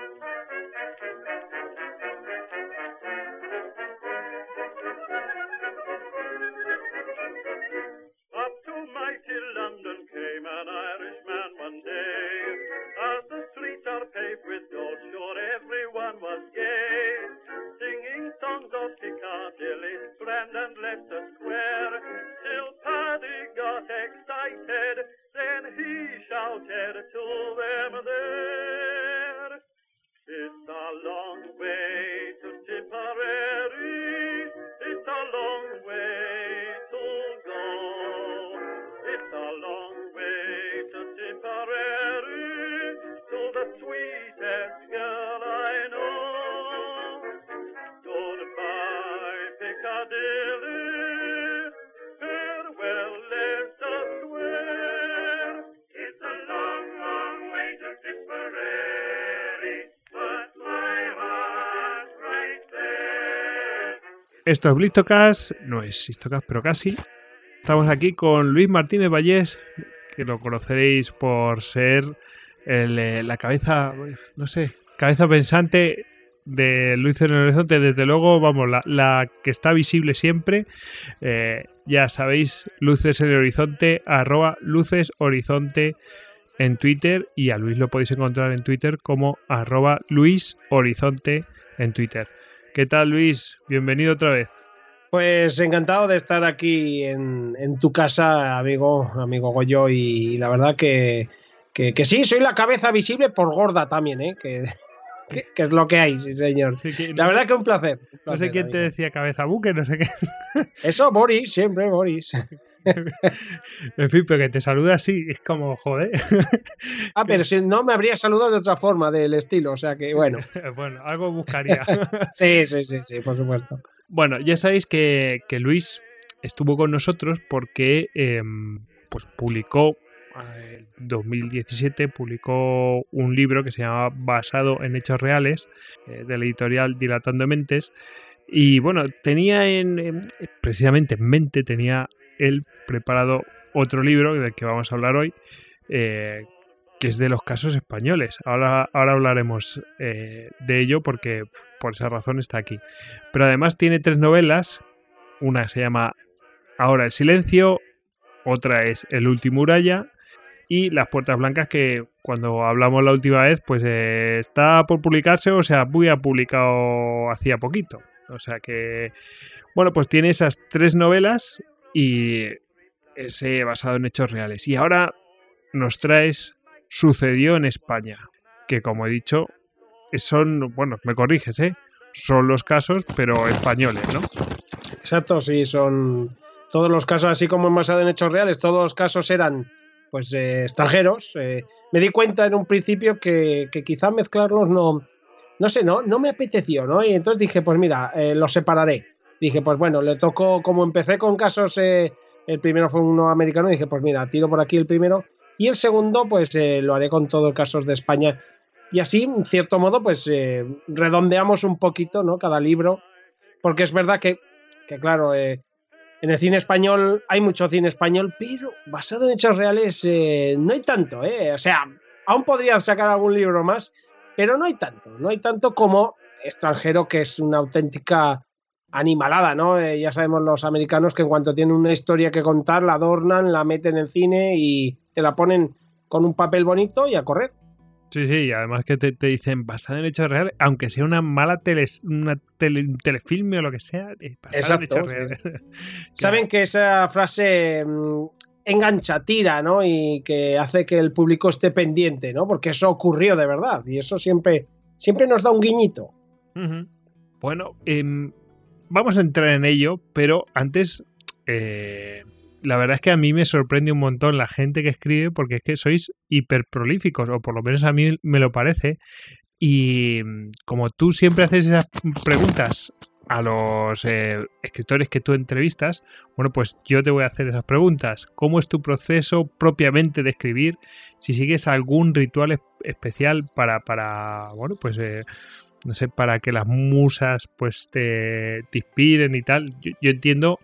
Thank you. Esto es Blistocast, no es Histocast, pero casi. Estamos aquí con Luis Martínez Vallés, que lo conoceréis por ser eh, la cabeza, no sé, cabeza pensante de Luces en el Horizonte. Desde luego, vamos, la, que está visible siempre. Eh, ya sabéis, Luces en el Horizonte, arroba Luces Horizonte en Twitter y a Luis lo podéis encontrar en Twitter como arroba Luis Horizonte en Twitter. ¿Qué tal, Luis? Bienvenido otra vez. Pues encantado de estar aquí en, tu casa, amigo, amigo Goyo, y, la verdad que, que, sí, soy la cabeza visible por gorda también, ¿eh? Que, es lo que hay, sí, señor. la verdad que un placer. no sé quién te decía cabeza buque, no sé qué. Eso, Boris, siempre Boris. en fin, pero que te saluda así, es como, joder. ah, pero si no me habría saludado de otra forma, del estilo, o sea que, bueno. bueno, algo buscaría. sí, sí, sí, sí, por supuesto. Bueno, ya sabéis que, Luis estuvo con nosotros porque em, pues publicó en 2017 publicó un libro que se llama Basado en Hechos Reales, eh, de la editorial Dilatando Mentes. Y bueno, tenía en, precisamente en mente, tenía él preparado otro libro del que vamos a hablar hoy, eh, que es de los casos españoles. Ahora, ahora hablaremos eh, de ello porque por esa razón está aquí. Pero además tiene tres novelas. Una se llama Ahora el silencio, otra es El último Uraya y Las Puertas Blancas que cuando hablamos la última vez pues eh, está por publicarse o sea muy ha publicado hacía poquito. O sea que bueno pues tiene esas tres novelas y ese basado en hechos reales. Y ahora nos traes sucedió en España que como he dicho son bueno me corriges eh son los casos pero españoles no exacto sí son todos los casos así como basado en hechos reales todos los casos eran pues eh, extranjeros. Eh, me di cuenta en un principio que, quizá mezclarlos no, no sé, no, no me apeteció, ¿no? Y entonces dije, pues mira, eh, los separaré. Dije, pues bueno, le tocó, como empecé con casos, el primero fue uno americano, dije, pues mira, tiro por aquí el primero. Y el segundo, pues lo haré con todos los casos de España. Y así, en cierto modo, pues redondeamos un poquito, ¿no? Cada libro. Porque es verdad que, que claro, en el cine español hay mucho cine español, pero basado en hechos reales eh, no hay tanto, ¿eh? O sea, aún podrían sacar algún libro más, pero no hay tanto, no hay tanto como extranjero que es una auténtica animalada, ¿no? Eh, ya sabemos los americanos que en cuanto tienen una historia que contar, la adornan, la meten en cine y te la ponen con un papel bonito y a correr. Sí, sí, y además que te, dicen basada en hechos reales, aunque sea una mala tele, una telefilme o lo que sea, basada en hechos reales. Saben que esa frase mm, engancha, tira, ¿no? Y que hace que el público esté pendiente, ¿no? Porque eso ocurrió de verdad y eso siempre, siempre nos da un guiñito. Bueno, em, vamos a entrar en ello, pero antes eh, la verdad es que a mí me sorprende un montón la gente que escribe porque es que sois hiper prolíficos, o por lo menos a mí me lo parece. Y mm, como tú siempre haces esas preguntas a los eh, escritores que tú entrevistas, bueno, pues yo te voy a hacer esas preguntas. ¿Cómo es tu proceso propiamente de escribir? Si sigues algún ritual especial para, para bueno, pues... Eh, no sé, para que las musas pues te, inspiren y tal. yo, entiendo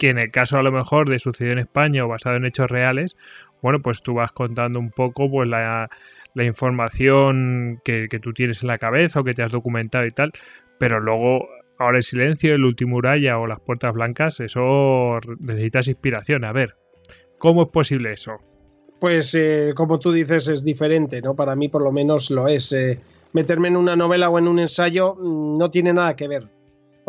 que en el caso a lo mejor de sucedió en España o basado en hechos reales, bueno, pues tú vas contando un poco pues la, información que, que, tú tienes en la cabeza o que te has documentado y tal, pero luego ahora el silencio, el último muralla o las puertas blancas, eso necesitas inspiración. A ver, ¿cómo es posible eso? Pues eh, como tú dices es diferente, ¿no? Para mí por lo menos lo es. Eh, meterme en una novela o en un ensayo mm, no tiene nada que ver.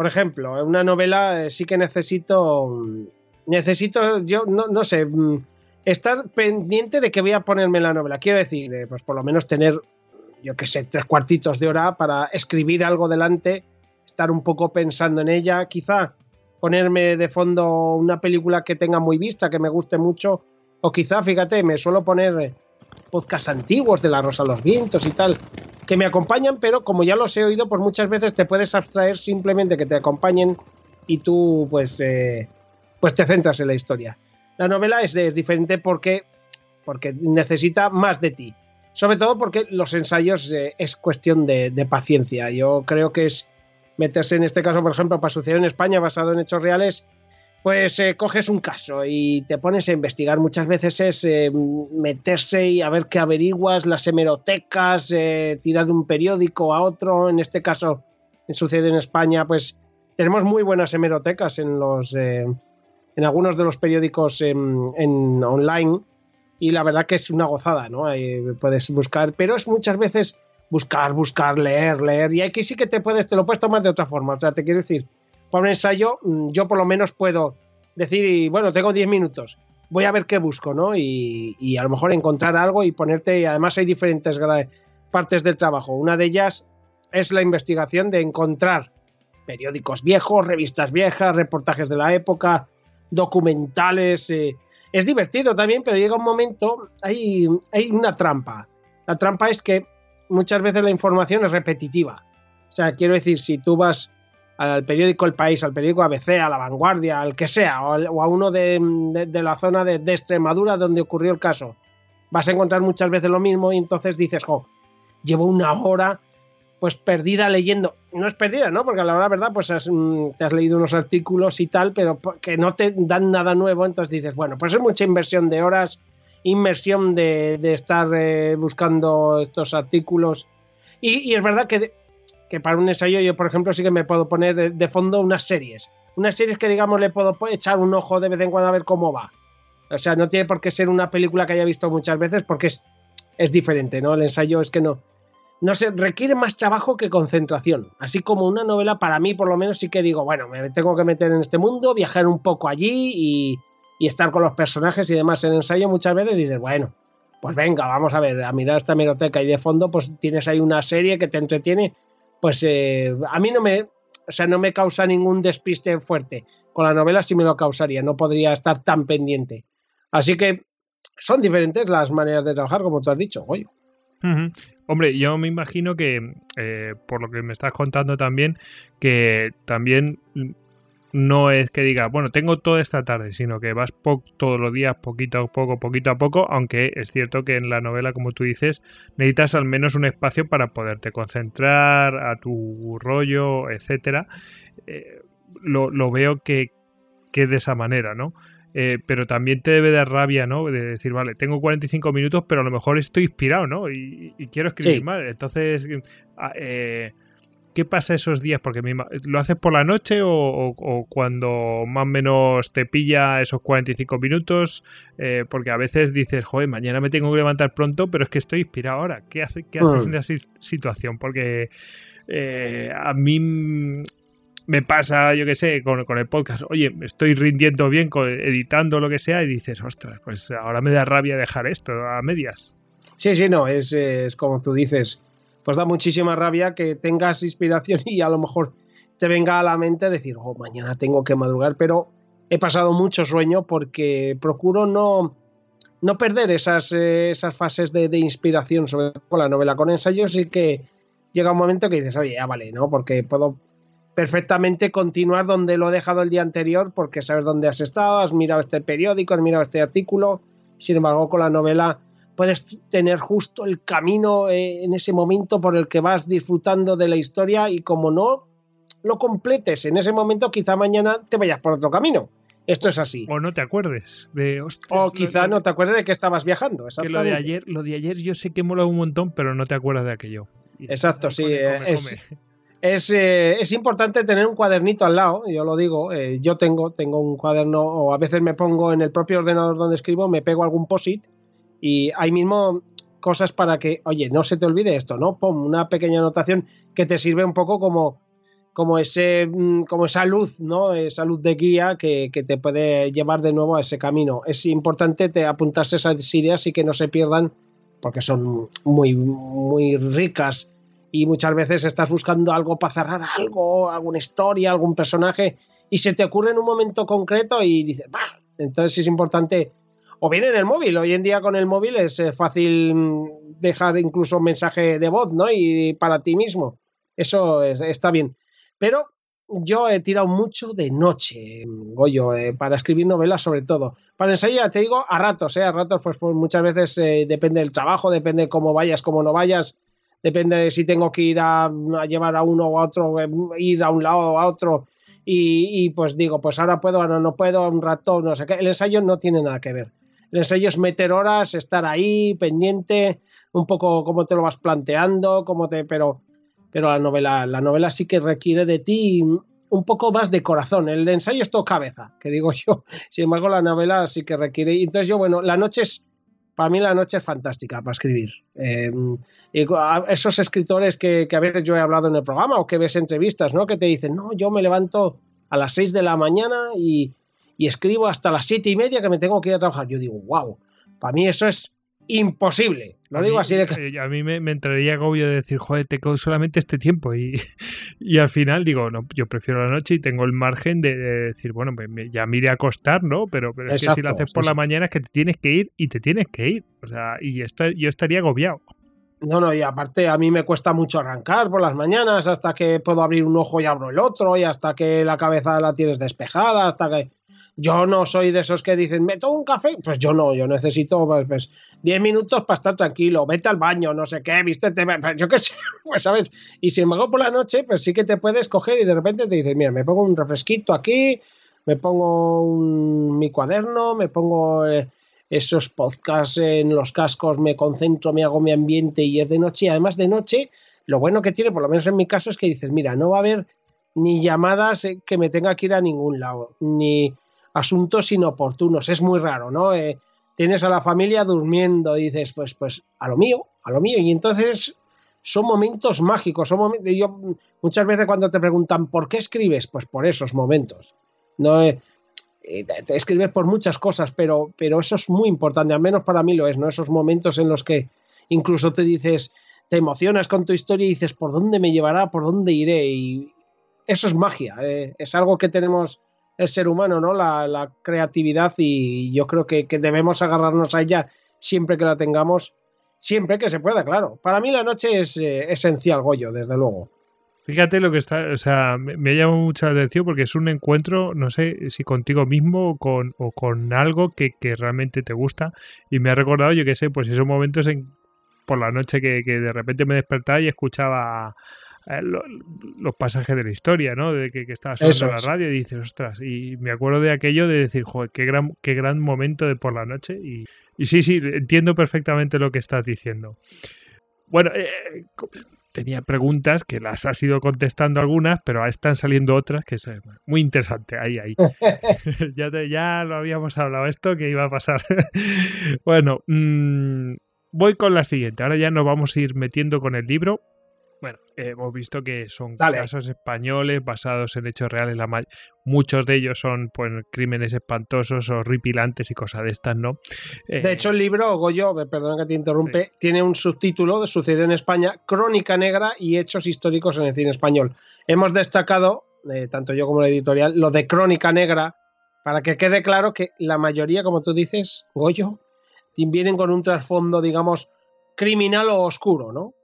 Por ejemplo, en una novela eh, sí que necesito, mm, necesito, yo no, sé, mm, estar pendiente de que voy a ponerme la novela. Quiero decir, pues por lo menos tener, yo qué sé, tres cuartitos de hora para escribir algo delante, estar un poco pensando en ella, quizá ponerme de fondo una película que tenga muy vista, que me guste mucho, o quizá, fíjate, me suelo poner eh, podcasts antiguos de La Rosa los Vientos y tal, que me acompañan, pero como ya los he oído, pues muchas veces te puedes abstraer simplemente que te acompañen y tú pues, eh, pues te centras en la historia. La novela es, es diferente porque, porque necesita más de ti. Sobre todo porque los ensayos eh, es cuestión de, paciencia. Yo creo que es meterse en este caso, por ejemplo, para suceder en España basado en hechos reales, pues eh, coges un caso y te pones a investigar. Muchas veces es eh, meterse y a ver qué averiguas, las hemerotecas, eh, tirar de un periódico a otro. En este caso, sucede en España, pues tenemos muy buenas hemerotecas en los en algunos de los periódicos en, online y la verdad que es una gozada, ¿no? puedes buscar, pero es muchas veces buscar, buscar, leer, leer y aquí sí que te puedes, te lo puedes tomar de otra forma. O sea, te quiero decir para un ensayo, mm, yo por lo menos puedo decir, bueno, tengo 10 minutos, voy a ver qué busco, ¿no? Y, a lo mejor encontrar algo y ponerte, y además hay diferentes partes del trabajo. Una de ellas es la investigación de encontrar periódicos viejos, revistas viejas, reportajes de la época, documentales. Eh. Es divertido también, pero llega un momento, hay, hay una trampa. La trampa es que muchas veces la información es repetitiva. O sea, quiero decir, si tú vas al periódico El País, al periódico ABC, a La Vanguardia, al que sea, o, a uno de, la zona de, Extremadura donde ocurrió el caso, vas a encontrar muchas veces lo mismo y entonces dices, jo, llevo una hora pues perdida leyendo. No es perdida, ¿no? Porque a la verdad, pues mm, te has leído unos artículos y tal, pero que no te dan nada nuevo, entonces dices, bueno, pues es mucha inversión de horas, inversión de, estar eh, buscando estos artículos. Y, es verdad que que para un ensayo yo, por ejemplo, sí que me puedo poner de, fondo unas series. Unas series que, digamos, le puedo echar un ojo de vez en cuando a ver cómo va. O sea, no tiene por qué ser una película que haya visto muchas veces porque es, es diferente, ¿no? El ensayo es que no. No sé, requiere más trabajo que concentración. Así como una novela, para mí, por lo menos, sí que digo, bueno, me tengo que meter en este mundo, viajar un poco allí y, y estar con los personajes y demás. En ensayo muchas veces dices, bueno, pues venga, vamos a ver, a mirar esta biblioteca y de fondo, pues tienes ahí una serie que te entretiene pues eh, a mí no me, o sea, no me causa ningún despiste fuerte. Con la novela sí me lo causaría, no podría estar tan pendiente. Así que son diferentes las maneras de trabajar, como tú has dicho, Goyo. Hombre, yo me imagino que, eh, por lo que me estás contando también, que también no es que diga, bueno, tengo toda esta tarde, sino que vas todos los días poquito a poco, poquito a poco, aunque es cierto que en la novela, como tú dices, necesitas al menos un espacio para poderte concentrar a tu rollo, etcétera. Eh, lo, veo que, que de esa manera, ¿no? Eh, pero también te debe dar rabia, ¿no? De decir, vale, tengo 45 minutos, pero a lo mejor estoy inspirado, ¿no? Y, quiero escribir más. Entonces, eh, ¿Qué pasa esos días? Porque ¿Lo haces por la noche o, cuando más o menos te pilla esos 45 minutos? Eh, porque a veces dices, joder, mañana me tengo que levantar pronto, pero es que estoy inspirado ahora. ¿Qué, hace, qué haces en esa situación? Porque eh, a mí me pasa, yo qué sé, con, el podcast, oye, me estoy rindiendo bien, editando lo que sea, y dices, ostras, pues ahora me da rabia dejar esto a medias. Sí, sí, no, es, es como tú dices pues da muchísima rabia que tengas inspiración y a lo mejor te venga a la mente decir, oh, mañana tengo que madrugar, pero he pasado mucho sueño porque procuro no, no perder esas, eh, esas fases de, inspiración sobre la novela con ensayos y que llega un momento que dices, oye, ya vale, ¿no? Porque puedo perfectamente continuar donde lo he dejado el día anterior porque sabes dónde has estado, has mirado este periódico, has mirado este artículo, sin embargo con la novela puedes tener justo el camino eh, en ese momento por el que vas disfrutando de la historia y como no lo completes en ese momento, quizá mañana te vayas por otro camino. esto es así. O no te acuerdes de O quizá no te acuerdes de que estabas viajando. Que lo de ayer, lo de ayer yo sé que mola un montón, pero no te acuerdas de aquello. Exacto, sí. es, eh, es, importante tener un cuadernito al lado, yo lo digo. Eh, yo tengo, tengo un cuaderno, o a veces me pongo en el propio ordenador donde escribo, me pego algún posit y ahí mismo cosas para que, oye, no se te olvide esto, ¿no? Pon una pequeña anotación que te sirve un poco como, como, ese, mm, como esa luz, ¿no? Esa luz de guía que, te puede llevar de nuevo a ese camino. Es importante te apuntarse esas ideas y que no se pierdan porque son muy, muy ricas y muchas veces estás buscando algo para cerrar algo, alguna historia, algún personaje y se te ocurre en un momento concreto y dices, bah, entonces es importante o bien en el móvil. Hoy en día con el móvil es eh, fácil mm, dejar incluso un mensaje de voz, ¿no? Y para ti mismo. Eso está bien. Pero yo he tirado mucho de noche, Goyo, eh, para escribir novelas sobre todo. Para ensayar, te digo, a ratos, ¿eh? A ratos, pues, pues muchas veces eh, depende del trabajo, depende cómo vayas, cómo no vayas, depende de si tengo que ir a, llevar a uno o a otro, ir a un lado o a otro. Y, y, pues digo, pues ahora puedo, ahora no puedo, un rato, no sé qué. El ensayo no tiene nada que ver. El ensayo es meter horas, estar ahí, pendiente, un poco cómo te lo vas planteando, cómo te. Pero, pero la novela, la novela sí que requiere de ti un poco más de corazón. El ensayo es todo cabeza, que digo yo. Sin embargo, la novela sí que requiere. Entonces, yo, bueno, la noche es. Para mí la noche es fantástica para escribir. Em, esos escritores que, que, a veces yo he hablado en el programa o que ves entrevistas, ¿no? Que te dicen, no, yo me levanto a las 6 de la mañana y, y escribo hasta las siete y media que me tengo que ir a trabajar. Yo digo, wow, para mí eso es imposible. Lo digo así de eh, A mí me, entraría agobio de decir, joder, te quedo solamente este tiempo. Y, y, al final digo, no, yo prefiero la noche y tengo el margen de, decir, bueno, pues ya me iré a acostar, ¿no? Pero, pero es que si lo haces por la mañana es que te tienes que ir y te tienes que ir. O sea, y esto, yo estaría agobiado. No, no, y aparte a mí me cuesta mucho arrancar por las mañanas hasta que puedo abrir un ojo y abro el otro y hasta que la cabeza la tienes despejada, hasta que yo no soy de esos que dicen, ¿me tomo un café? Pues yo no, yo necesito pues, 10 pues, minutos para estar tranquilo, vete al baño, no sé qué, viste, pues, yo qué sé, pues sabes. Y sin embargo, por la noche, pues sí que te puedes coger y de repente te dices, mira, me pongo un refresquito aquí, me pongo mi cuaderno, me pongo eh, esos podcasts en los cascos, me concentro, me hago mi ambiente y es de noche. Y además de noche, lo bueno que tiene, por lo menos en mi caso, es que dices, mira, no va a haber ni llamadas eh, que me tenga que ir a ningún lado, ni asuntos inoportunos. Es muy raro, ¿no? Eh, tienes a la familia durmiendo y dices, pues, pues, a lo mío, a lo mío. Y entonces son momentos mágicos. Son momentos, yo, muchas veces cuando te preguntan, ¿por qué escribes? Pues por esos momentos. No eh, eh, escribes por muchas cosas, pero, pero eso es muy importante, al menos para mí lo es, ¿no? Esos momentos en los que incluso te dices, te emocionas con tu historia y dices, ¿por dónde me llevará? ¿Por dónde iré? Y eso es magia, es algo que tenemos el ser humano, ¿no? La, creatividad y yo creo que, debemos agarrarnos a ella siempre que la tengamos, siempre que se pueda, claro. Para mí la noche es eh, esencial, Goyo, desde luego. Fíjate lo que está, o sea, me, llama mucho la atención porque es un encuentro, no sé si contigo mismo o con, o con algo que, realmente te gusta y me ha recordado, yo qué sé, pues esos momentos en, por la noche que, que de repente me despertaba y escuchaba eh, los pasajes de la historia, ¿no? De que, que estaba sonando la radio y dices, ostras, y me acuerdo de aquello de decir, joder, qué gran, qué gran momento de por la noche. Y, y sí, sí, entiendo perfectamente lo que estás diciendo. Bueno, eh, tenía preguntas que las has ido contestando algunas, pero están saliendo otras que es muy interesante. Ahí, ahí. ya, ya lo habíamos hablado esto que iba a pasar. bueno, mmm, voy con la siguiente. Ahora ya nos vamos a ir metiendo con el libro. Bueno, hemos visto que son casos españoles basados en hechos reales. La muchos de ellos son pues, crímenes espantosos o ripilantes y cosas de estas, ¿no? de eh, hecho, el libro, Goyo, perdón que te interrumpe, tiene un subtítulo de Sucedió en España, Crónica Negra y Hechos Históricos en el Cine Español. Hemos destacado, eh, tanto yo como la editorial, lo de Crónica Negra, para que quede claro que la mayoría, como tú dices, Goyo, vienen con un trasfondo, digamos, criminal o oscuro, ¿no?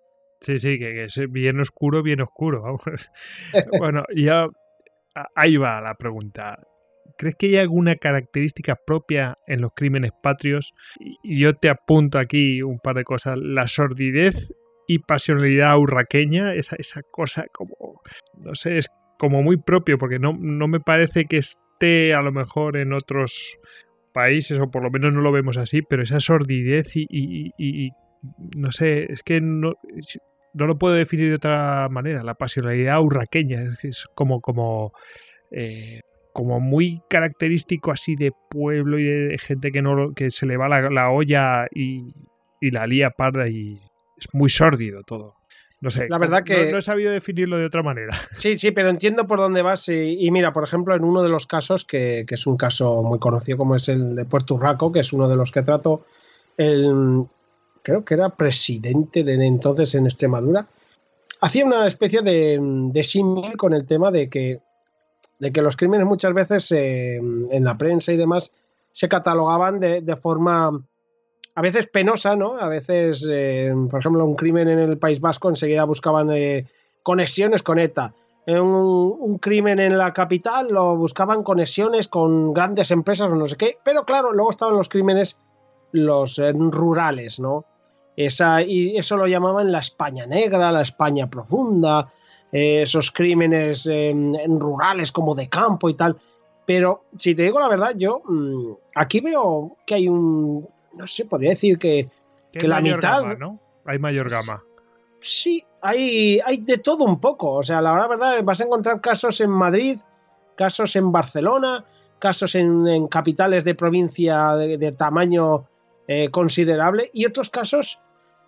Sí, sí, que, es bien oscuro, bien oscuro. bueno, ya ahí va la pregunta. ¿Crees que hay alguna característica propia en los crímenes patrios? Y yo te apunto aquí un par de cosas. La sordidez y pasionalidad urraqueña, esa, esa cosa como, no sé, es como muy propio, porque no, no me parece que es existe a lo mejor en otros países, o por lo menos no lo vemos así, pero esa sordidez y, no sé, es que no, no lo puedo definir de otra manera, la pasionalidad urraqueña, es, como, como, eh, como muy característico así de pueblo y de gente que, no, que se le va la, olla y, y la lía parda y es muy sórdido todo. No sé, la verdad que no, he sabido definirlo de otra manera. Sí, sí, pero entiendo por dónde vas. Y, mira, por ejemplo, en uno de los casos, que, es un caso muy conocido como es el de Puerto Urraco, que es uno de los que trato, el, creo que era presidente de entonces en Extremadura, hacía una especie de, de símil con el tema de que, de que los crímenes muchas veces eh, en la prensa y demás se catalogaban de, de forma a veces penosa, ¿no? A veces, eh, por ejemplo, un crimen en el País Vasco enseguida buscaban eh, conexiones con ETA. Un, crimen en la capital lo buscaban conexiones con grandes empresas o no sé qué. Pero claro, luego estaban los crímenes, los rurales, ¿no? Esa, y eso lo llamaban la España negra, la España profunda, esos crímenes rurales como de campo y tal. Pero si te digo la verdad, yo mm, aquí veo que hay un, no sé, podría decir que, que, la mitad. ¿no? Hay mayor gama. Sí, hay, hay de todo un poco. O sea, la verdad, vas a encontrar casos en Madrid, casos en Barcelona, casos en, capitales de provincia de, tamaño eh, considerable y otros casos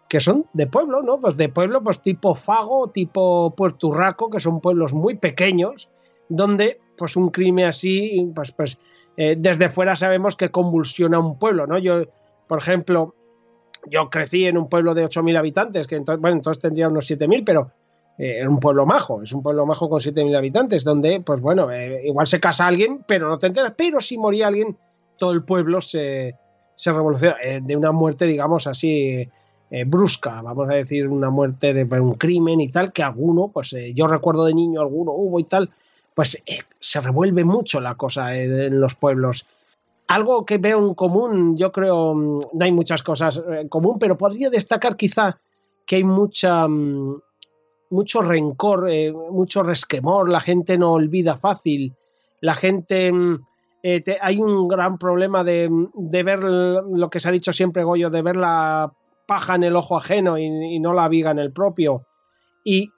que son de pueblo, ¿no? Pues de pueblo, pues tipo Fago, tipo Puerto Urraco, que son pueblos muy pequeños, donde pues un crimen así, pues, pues eh, desde fuera sabemos que convulsiona un pueblo, ¿no? Yo por ejemplo, yo crecí en un pueblo de 8.000 habitantes, que entonces, bueno, entonces tendría unos 7.000, pero eh, era un pueblo majo, es un pueblo majo con 7.000 habitantes, donde, pues bueno, eh, igual se casa alguien, pero no te enteras, pero si moría alguien, todo el pueblo se, se revoluciona, eh, de una muerte, digamos así, brusca, vamos a decir, una muerte de un crimen y tal, que alguno, pues yo recuerdo de niño alguno hubo y tal, pues se revuelve mucho la cosa en los pueblos. Algo que veo en común, yo creo, mm, no hay muchas cosas eh, en común, pero podría destacar quizá que hay mucha, mm, mucho rencor, eh, mucho resquemor, la gente no olvida fácil, la gente... Mm, eh, hay un gran problema de, ver lo que se ha dicho siempre, Goyo, de ver la paja en el ojo ajeno y, no la viga en el propio. Y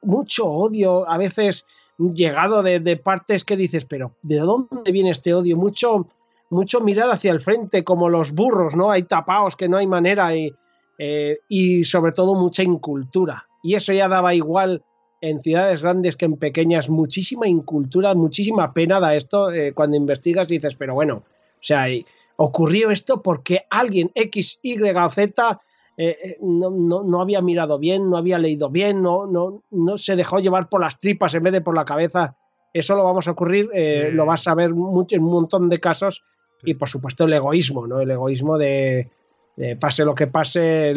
mucho odio, a veces llegado de, partes que dices, pero ¿de dónde viene este odio? Mucho mucho mirar hacia el frente, como los burros, ¿no? Hay tapaos que no hay manera y, eh, y sobre todo mucha incultura. Y eso ya daba igual en ciudades grandes que en pequeñas, muchísima incultura, muchísima pena da esto eh, cuando investigas dices, pero bueno, o sea, ocurrió esto porque alguien X, Y o Z eh, no, no, había mirado bien, no había leído bien, no, no, no se dejó llevar por las tripas en vez de por la cabeza. Eso lo vamos a ocurrir, lo vas a ver mucho, en un montón de casos y por supuesto el egoísmo, ¿no? El egoísmo de, pase lo que pase,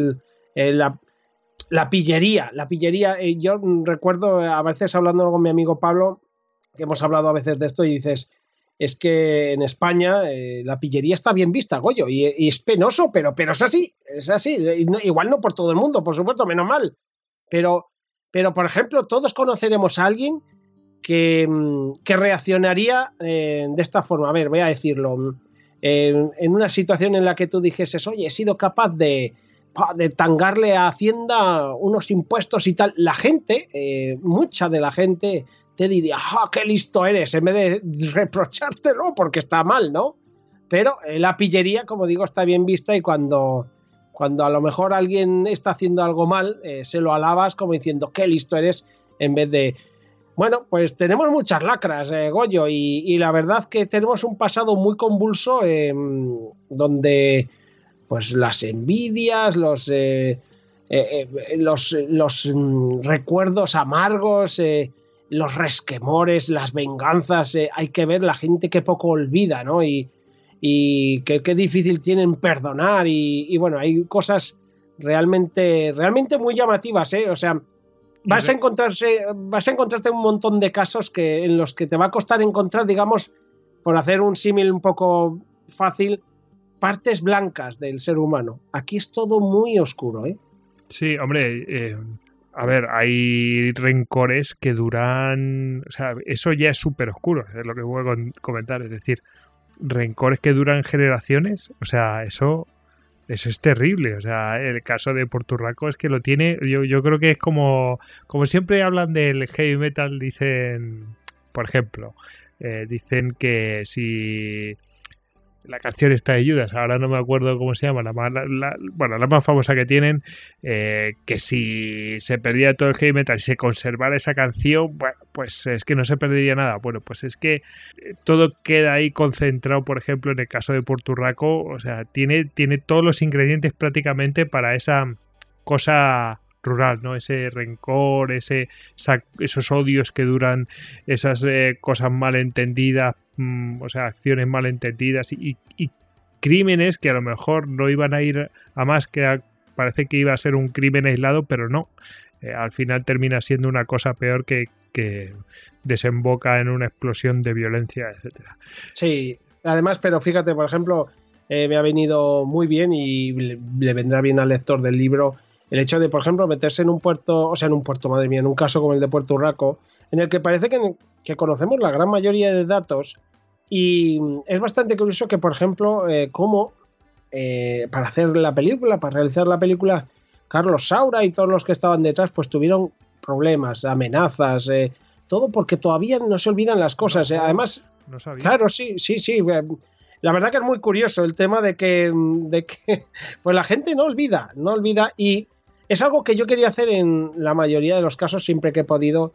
la, pillería, la pillería. Eh, yo recuerdo a veces hablando con mi amigo Pablo, que hemos hablado a veces de esto y dices, es que en España eh, la pillería está bien vista, Goyo, y, es penoso, pero, pero es así, es así. igual no por todo el mundo, por supuesto, menos mal. Pero, pero por ejemplo, todos conoceremos a alguien que, mm, que reaccionaría eh, de esta forma. A ver, voy a decirlo en, una situación en la que tú dijeses, oye, he sido capaz de, de tangarle a Hacienda unos impuestos y tal, la gente, eh, mucha de la gente te diría, ¡ah, qué listo eres! En vez de reprochártelo porque está mal, ¿no? Pero eh, la pillería, como digo, está bien vista y cuando, cuando a lo mejor alguien está haciendo algo mal, eh, se lo alabas como diciendo, qué listo eres, en vez de, bueno, pues tenemos muchas lacras, eh, Goyo, y, la verdad que tenemos un pasado muy convulso em, donde pues las envidias, los, los, los mm, recuerdos amargos, los resquemores, las venganzas, hay que ver la gente que poco olvida, ¿no? Y, y qué, difícil tienen perdonar y, y, bueno, hay cosas realmente, realmente muy llamativas, ¿eh? O sea, vas a encontrarse, vas a encontrarte un montón de casos que, en los que te va a costar encontrar, digamos, por hacer un símil un poco fácil, partes blancas del ser humano. Aquí es todo muy oscuro, ¿eh? Sí, hombre, eh, a ver, hay rencores que duran. O sea, eso ya es súper oscuro, es lo que voy a comentar. Es decir, rencores que duran generaciones. O sea, eso. Eso es terrible. O sea, el caso de Porturraco es que lo tiene. Yo, yo creo que es como. Como siempre hablan del heavy metal, dicen. Por ejemplo, eh, dicen que si la canción está de Judas, ahora no me acuerdo cómo se llama, la, más, bueno, la más famosa que tienen, eh, que si se perdía todo el heavy metal y se conservara esa canción, bueno, pues es que no se perdería nada. Bueno, pues es que eh, todo queda ahí concentrado, por ejemplo, en el caso de Porturraco, o sea, tiene, tiene todos los ingredientes prácticamente para esa cosa rural, ¿no? Ese rencor, ese, esos odios que duran, esas eh, cosas malentendidas, Mm, o sea, acciones malentendidas y, y, crímenes que a lo mejor no iban a ir a más que parece que iba a ser un crimen aislado, pero no. Eh, al final termina siendo una cosa peor que, que desemboca en una explosión de violencia, etcétera. Sí, además, pero fíjate, por ejemplo, eh, me ha venido muy bien y le, vendrá bien al lector del libro el hecho de, por ejemplo, meterse en un puerto, o sea, en un puerto, madre mía, en un caso como el de Puerto Urraco, en el que parece que, que conocemos la gran mayoría de datos y es bastante curioso que, por ejemplo, eh, como eh, para hacer la película, para realizar la película, Carlos Saura y todos los que estaban detrás, pues tuvieron problemas, amenazas, eh, todo porque todavía no se olvidan las cosas. Además, claro, sí, sí, sí. La verdad que es muy curioso el tema de que, de que pues la gente no olvida, no olvida y es algo que yo quería hacer en la mayoría de los casos siempre que he podido,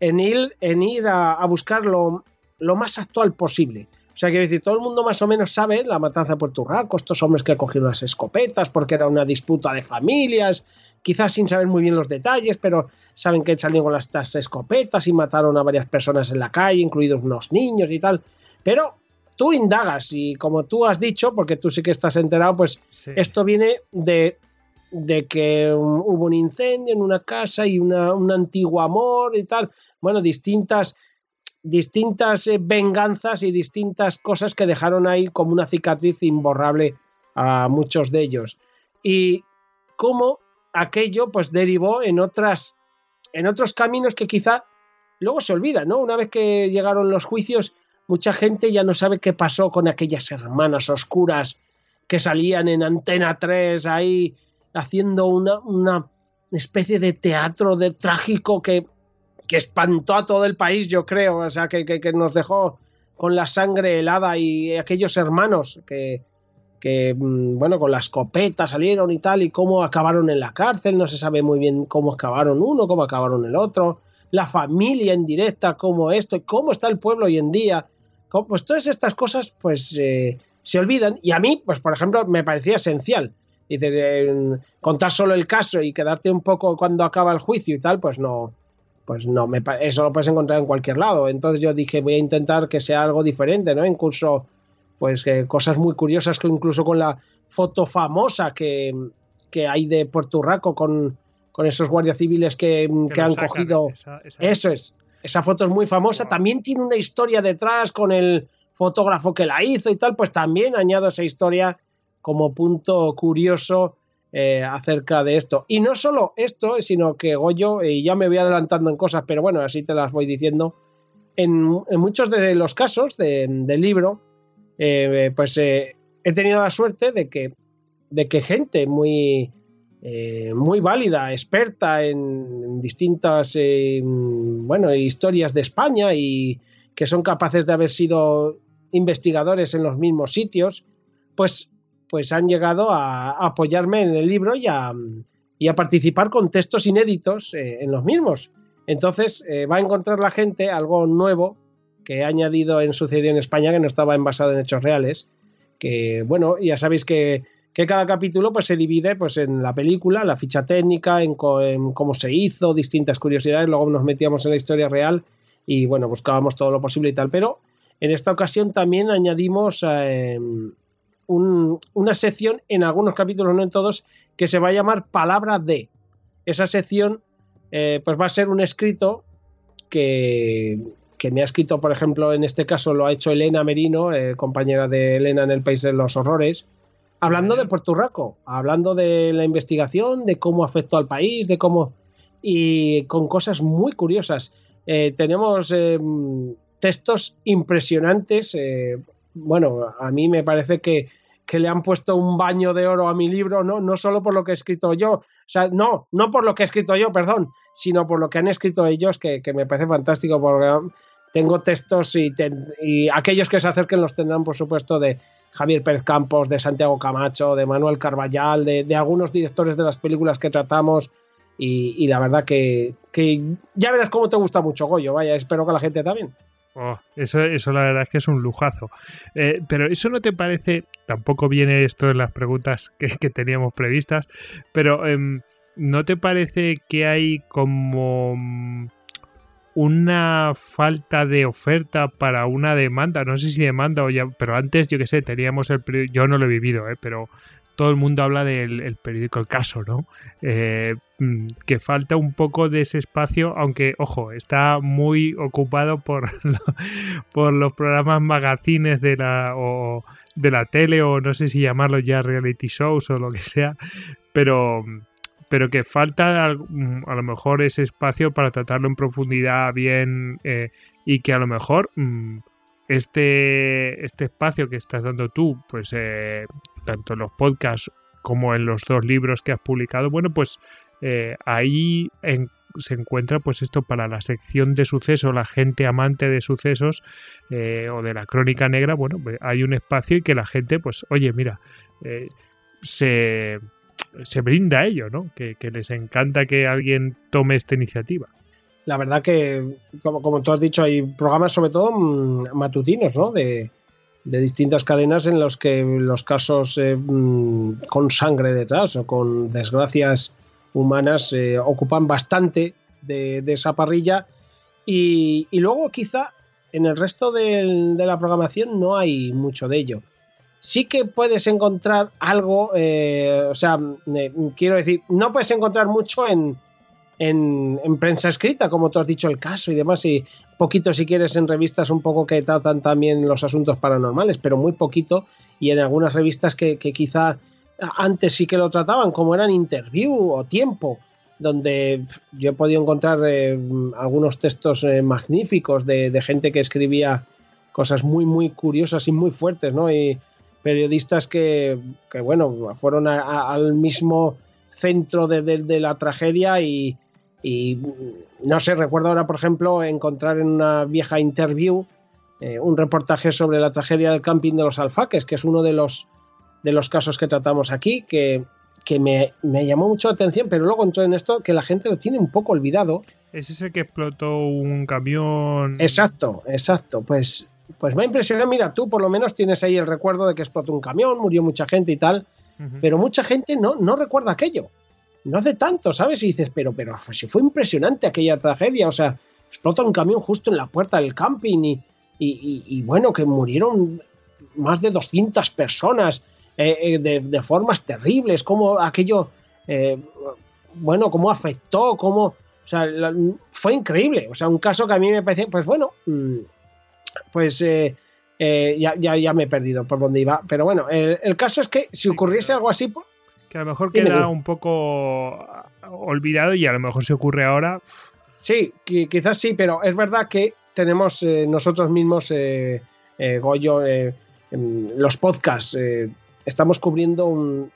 en ir, en ir a, buscar lo, más actual posible. O sea, quiero decir, todo el mundo más o menos sabe la matanza de Puerto Rico, estos hombres que cogieron las escopetas porque era una disputa de familias, quizás sin saber muy bien los detalles, pero saben que salieron con las escopetas y mataron a varias personas en la calle, incluidos unos niños y tal. Pero tú indagas y como tú has dicho, porque tú sí que estás enterado, pues esto viene de de que hubo un incendio en una casa y un antiguo amor y tal. Bueno, distintas, distintas eh, venganzas y distintas cosas que dejaron ahí como una cicatriz imborrable a muchos de ellos. Y cómo aquello pues derivó en otras en otros caminos que quizá luego se olvida, ¿no? Una vez que llegaron los juicios, mucha gente ya no sabe qué pasó con aquellas hermanas oscuras que salían en Antena 3 ahí haciendo una, una especie de teatro de trágico que, que, espantó a todo el país, yo creo, o sea, que, que, nos dejó con la sangre helada y aquellos hermanos que, que, mm, bueno, con la escopeta salieron y tal, y cómo acabaron en la cárcel, no se sabe muy bien cómo acabaron uno, cómo acabaron el otro, la familia en directa, cómo esto, cómo está el pueblo hoy en día, pues todas estas cosas, pues eh, se olvidan, y a mí, pues por ejemplo, me parecía esencial y de, contar solo el caso y quedarte un poco cuando acaba el juicio y tal, pues no, pues no, me, eso lo puedes encontrar en cualquier lado. Entonces yo dije, voy a intentar que sea algo diferente, ¿no? Incluso, pues cosas muy curiosas que incluso con la foto famosa que, que hay de Puerto Rico con, con esos guardias civiles que, que, han cogido. Eso es. Esa foto es muy famosa. También tiene una historia detrás con el fotógrafo que la hizo y tal. Pues también añado esa historia como punto curioso eh, acerca de esto. Y no solo esto, sino que Goyo, y ya me voy adelantando en cosas, pero bueno, así te las voy diciendo, en, muchos de los casos del libro, eh, pues eh, he tenido la suerte de que, de que gente muy, muy válida, experta en distintas bueno, historias de España y que son capaces de haber sido investigadores en los mismos sitios, pues pues han llegado a, apoyarme en el libro y a, participar con textos inéditos eh, en los mismos. Entonces eh, va a encontrar la gente algo nuevo que ha añadido en Sucedió en España que no estaba envasado en hechos reales. Que bueno, ya sabéis que, cada capítulo pues, se divide pues, en la película, la ficha técnica, en, cómo se hizo, distintas curiosidades. Luego nos metíamos en la historia real y bueno, buscábamos todo lo posible y tal. Pero en esta ocasión también añadimos eh, una sección en algunos capítulos, no en todos, que se va a llamar Palabra de. Esa sección eh, pues va a ser un escrito que, que, me ha escrito, por ejemplo, en este caso lo ha hecho Elena Merino, eh, compañera de Elena en el País de los Horrores, hablando de Puerto Rico, hablando de la investigación, de cómo afectó al país, de cómo... y con cosas muy curiosas. Eh, tenemos eh, textos impresionantes. Bueno, a mí me parece que, que, le han puesto un baño de oro a mi libro, ¿no? No solo por lo que he escrito yo, o sea, no, no por lo que he escrito yo, perdón, sino por lo que han escrito ellos, que, que me parece fantástico, porque tengo textos y, y, aquellos que se acerquen los tendrán, por supuesto, de Javier Pérez Campos, de Santiago Camacho, de Manuel Carballal, de, de algunos directores de las películas que tratamos, y, la verdad que, ya verás cómo te gusta mucho Goyo, vaya, espero que la gente también. Oh, eso, eso la verdad es que es un lujazo. Eh, pero eso no te parece, tampoco viene esto en las preguntas que, teníamos previstas, pero em, ¿no te parece que hay como mm, una falta de oferta para una demanda? No sé si demanda o ya, pero antes yo que sé, teníamos el yo no lo he vivido, eh, pero todo el mundo habla del periódico El Caso, ¿no? Eh, mm, que falta un poco de ese espacio, aunque, ojo, está muy ocupado por, por los programas magazines de la, o de la tele, o no sé si llamarlo ya reality shows o lo que sea, pero, pero que falta mm, a lo mejor ese espacio para tratarlo en profundidad bien eh, y que a lo mejor... Mm, este, este espacio que estás dando tú, pues eh, tanto en los podcasts como en los dos libros que has publicado, bueno, pues eh, ahí se encuentra pues esto para la sección de sucesos, la gente amante de sucesos eh, o de la crónica negra, bueno, pues hay un espacio y que la gente, pues, oye, mira, se, se, brinda a ello, ¿no? que les encanta que alguien tome esta iniciativa la verdad que, como, como, tú has dicho, hay programas sobre todo mm, matutinos, ¿no? De, distintas cadenas en los que los casos eh, mm, con sangre detrás o con desgracias humanas eh, ocupan bastante de, esa parrilla y, luego quizá en el resto de, la programación no hay mucho de ello. Sí que puedes encontrar algo, eh, o sea, quiero decir, no puedes encontrar mucho en, en, prensa escrita, como tú has dicho el caso y demás, y poquito si quieres en revistas un poco que tratan también los asuntos paranormales, pero muy poquito, y en algunas revistas que, quizá antes sí que lo trataban, como eran Interview o Tiempo, donde yo he podido encontrar eh, algunos textos eh, magníficos de, gente que escribía cosas muy, muy curiosas y muy fuertes, ¿no? Y periodistas que, bueno, fueron al mismo centro de la tragedia y, y no sé, recuerdo ahora, por ejemplo, encontrar en una vieja interview eh, un reportaje sobre la tragedia del camping de los alfaques, que es uno de los, de los casos que tratamos aquí, que, que me, me, llamó mucho la atención, pero luego entró en esto que la gente lo tiene un poco olvidado. ¿Es ese que explotó un camión? Exacto, exacto. Pues, pues me ha impresionado. Mira, tú por lo menos tienes ahí el recuerdo de que explotó un camión, murió mucha gente y tal, pero mucha gente no, no recuerda aquello no hace tanto, ¿sabes? Y dices, pero, pero si fue impresionante aquella tragedia, o sea, explota un camión justo en la puerta del camping y, y, bueno, que murieron más de 200 personas eh, eh, de, formas terribles, como aquello, eh, bueno, cómo afectó, cómo, o sea, fue increíble, o sea, un caso que a mí me parece, pues bueno, mm, pues ya, ya, ya, me he perdido por dónde iba, pero bueno, el, caso es que si ocurriese algo así, pues, que a lo mejor queda un poco olvidado y a lo mejor se ocurre ahora. Sí, quizás sí, pero es verdad que tenemos eh, nosotros mismos, eh, eh, Goyo, los podcasts, estamos cubriendo un,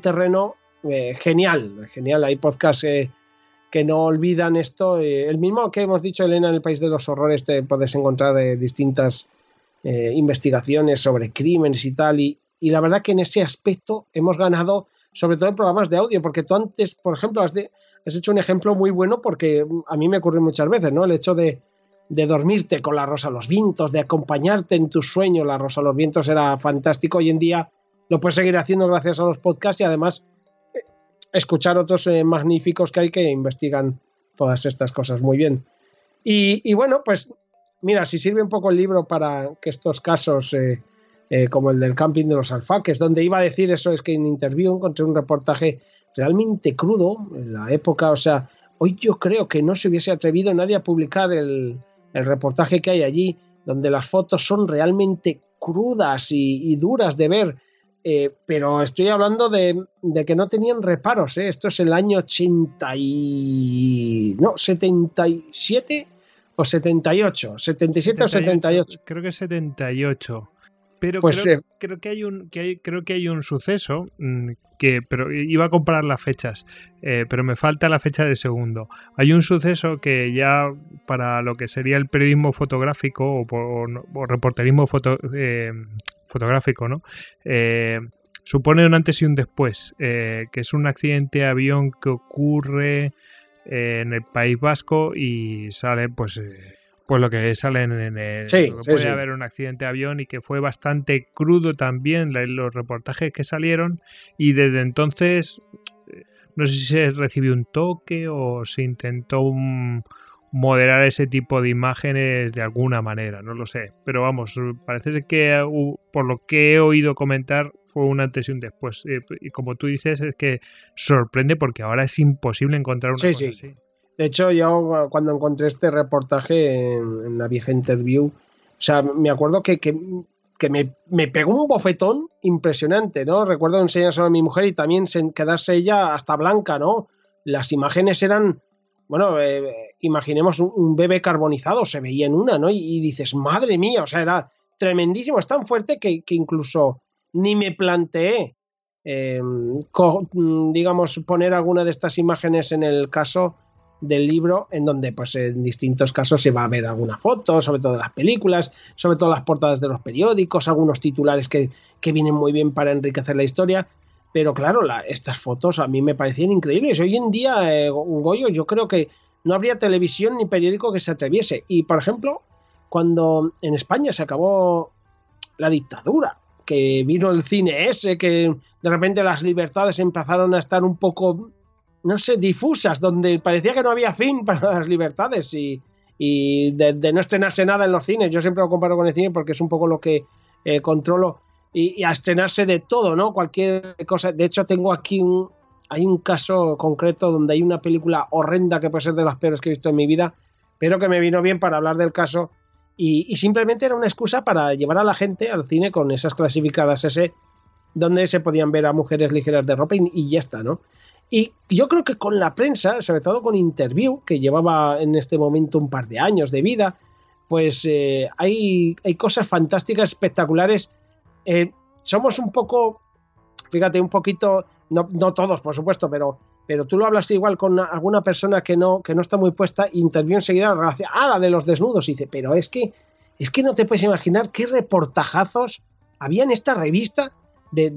terreno genial, genial. Hay podcasts que no olvidan esto. el mismo que hemos dicho, Elena, en el País de los Horrores, te puedes encontrar distintas investigaciones sobre crímenes y tal. Y, y la verdad que en ese aspecto hemos ganado sobre todo en programas de audio, porque tú antes, por ejemplo, has, hecho un ejemplo muy bueno porque a mí me ocurre muchas veces, ¿no? El hecho de, dormirte con la Rosa los Vientos, de acompañarte en tus sueños, la Rosa los Vientos era fantástico. Hoy en día lo puedes seguir haciendo gracias a los podcasts y además eh, escuchar otros eh, magníficos que hay que investigan todas estas cosas muy bien. Y, bueno, pues mira, si sirve un poco el libro para que estos casos eh, eh, como el del camping de los alfaques, donde iba a decir eso, es que en interview encontré un reportaje realmente crudo en la época, o sea, hoy yo creo que no se hubiese atrevido nadie a publicar el, reportaje que hay allí, donde las fotos son realmente crudas y, duras de ver, eh, pero estoy hablando de, que no tenían reparos. ¿eh? Esto es el año 80 y... No, 77 o 78. 77 o 78. Creo que 78. Pero pues, creo, creo, que hay un que hay, creo que hay un suceso mm, que pero iba a comparar las fechas, eh, pero me falta la fecha de segundo. Hay un suceso que ya para lo que sería el periodismo fotográfico o, reporterismo eh, fotográfico, ¿no? Eh, supone un antes y un después, que es un accidente de avión que ocurre en el País Vasco y sale pues pues lo que salen en el. Sí, puede haber un accidente de avión y que fue bastante crudo también los reportajes que salieron. Y desde entonces, eh, no sé si se recibió un toque o se intentó moderar ese tipo de imágenes de alguna manera, no lo sé. Pero vamos, parece que por lo que he oído comentar fue un antes y un después. Eh, y como tú dices, es que sorprende porque ahora es imposible encontrar una cosa así. De hecho, yo cuando encontré este reportaje en, la vieja interview, o sea, me acuerdo que, me, pegó un bofetón impresionante, ¿no? Recuerdo enseñárselo a mi mujer y también quedarse ella hasta blanca, ¿no? Las imágenes eran, bueno, eh, imaginemos un, bebé carbonizado, se veía en una, ¿no? Y, dices, madre mía, o sea, era tremendísimo, es tan fuerte que, incluso ni me planteé, em, digamos, poner alguna de estas imágenes en el caso del libro en donde pues en distintos casos se va a ver alguna foto, sobre todo las películas, sobre todo las portadas de los periódicos, algunos titulares que, vienen muy bien para enriquecer la historia. Pero claro, estas fotos a mí me parecían increíbles. Hoy en día, eh, Goyo, yo creo que no habría televisión ni periódico que se atreviese. Y por ejemplo, cuando en España se acabó la dictadura, que vino el cine ese, que de repente las libertades empezaron a estar un poco no sé, difusas, donde parecía que no había fin para las libertades y, de, no estrenarse nada en los cines. Yo siempre lo comparo con el cine porque es un poco lo que eh, controlo y, a estrenarse de todo, ¿no? Cualquier cosa. De hecho, tengo aquí un, hay un caso concreto donde hay una película horrenda que puede ser de las peores que he visto en mi vida, pero que me vino bien para hablar del caso y, simplemente era una excusa para llevar a la gente al cine con esas clasificadas ese donde se podían ver a mujeres ligeras de ropa y ya está, ¿no? Y yo creo que con la prensa, sobre todo con Interview, que llevaba en este momento un par de años de vida, pues eh, hay, hay, cosas fantásticas, espectaculares. Eh, somos un poco, fíjate, un poquito, no, todos, por supuesto, pero, pero tú lo hablas igual con alguna persona que no, que no está muy puesta, Interview enseguida la ah, la de los desnudos, y dice, pero es que, es que no te puedes imaginar qué reportajazos había en esta revista de,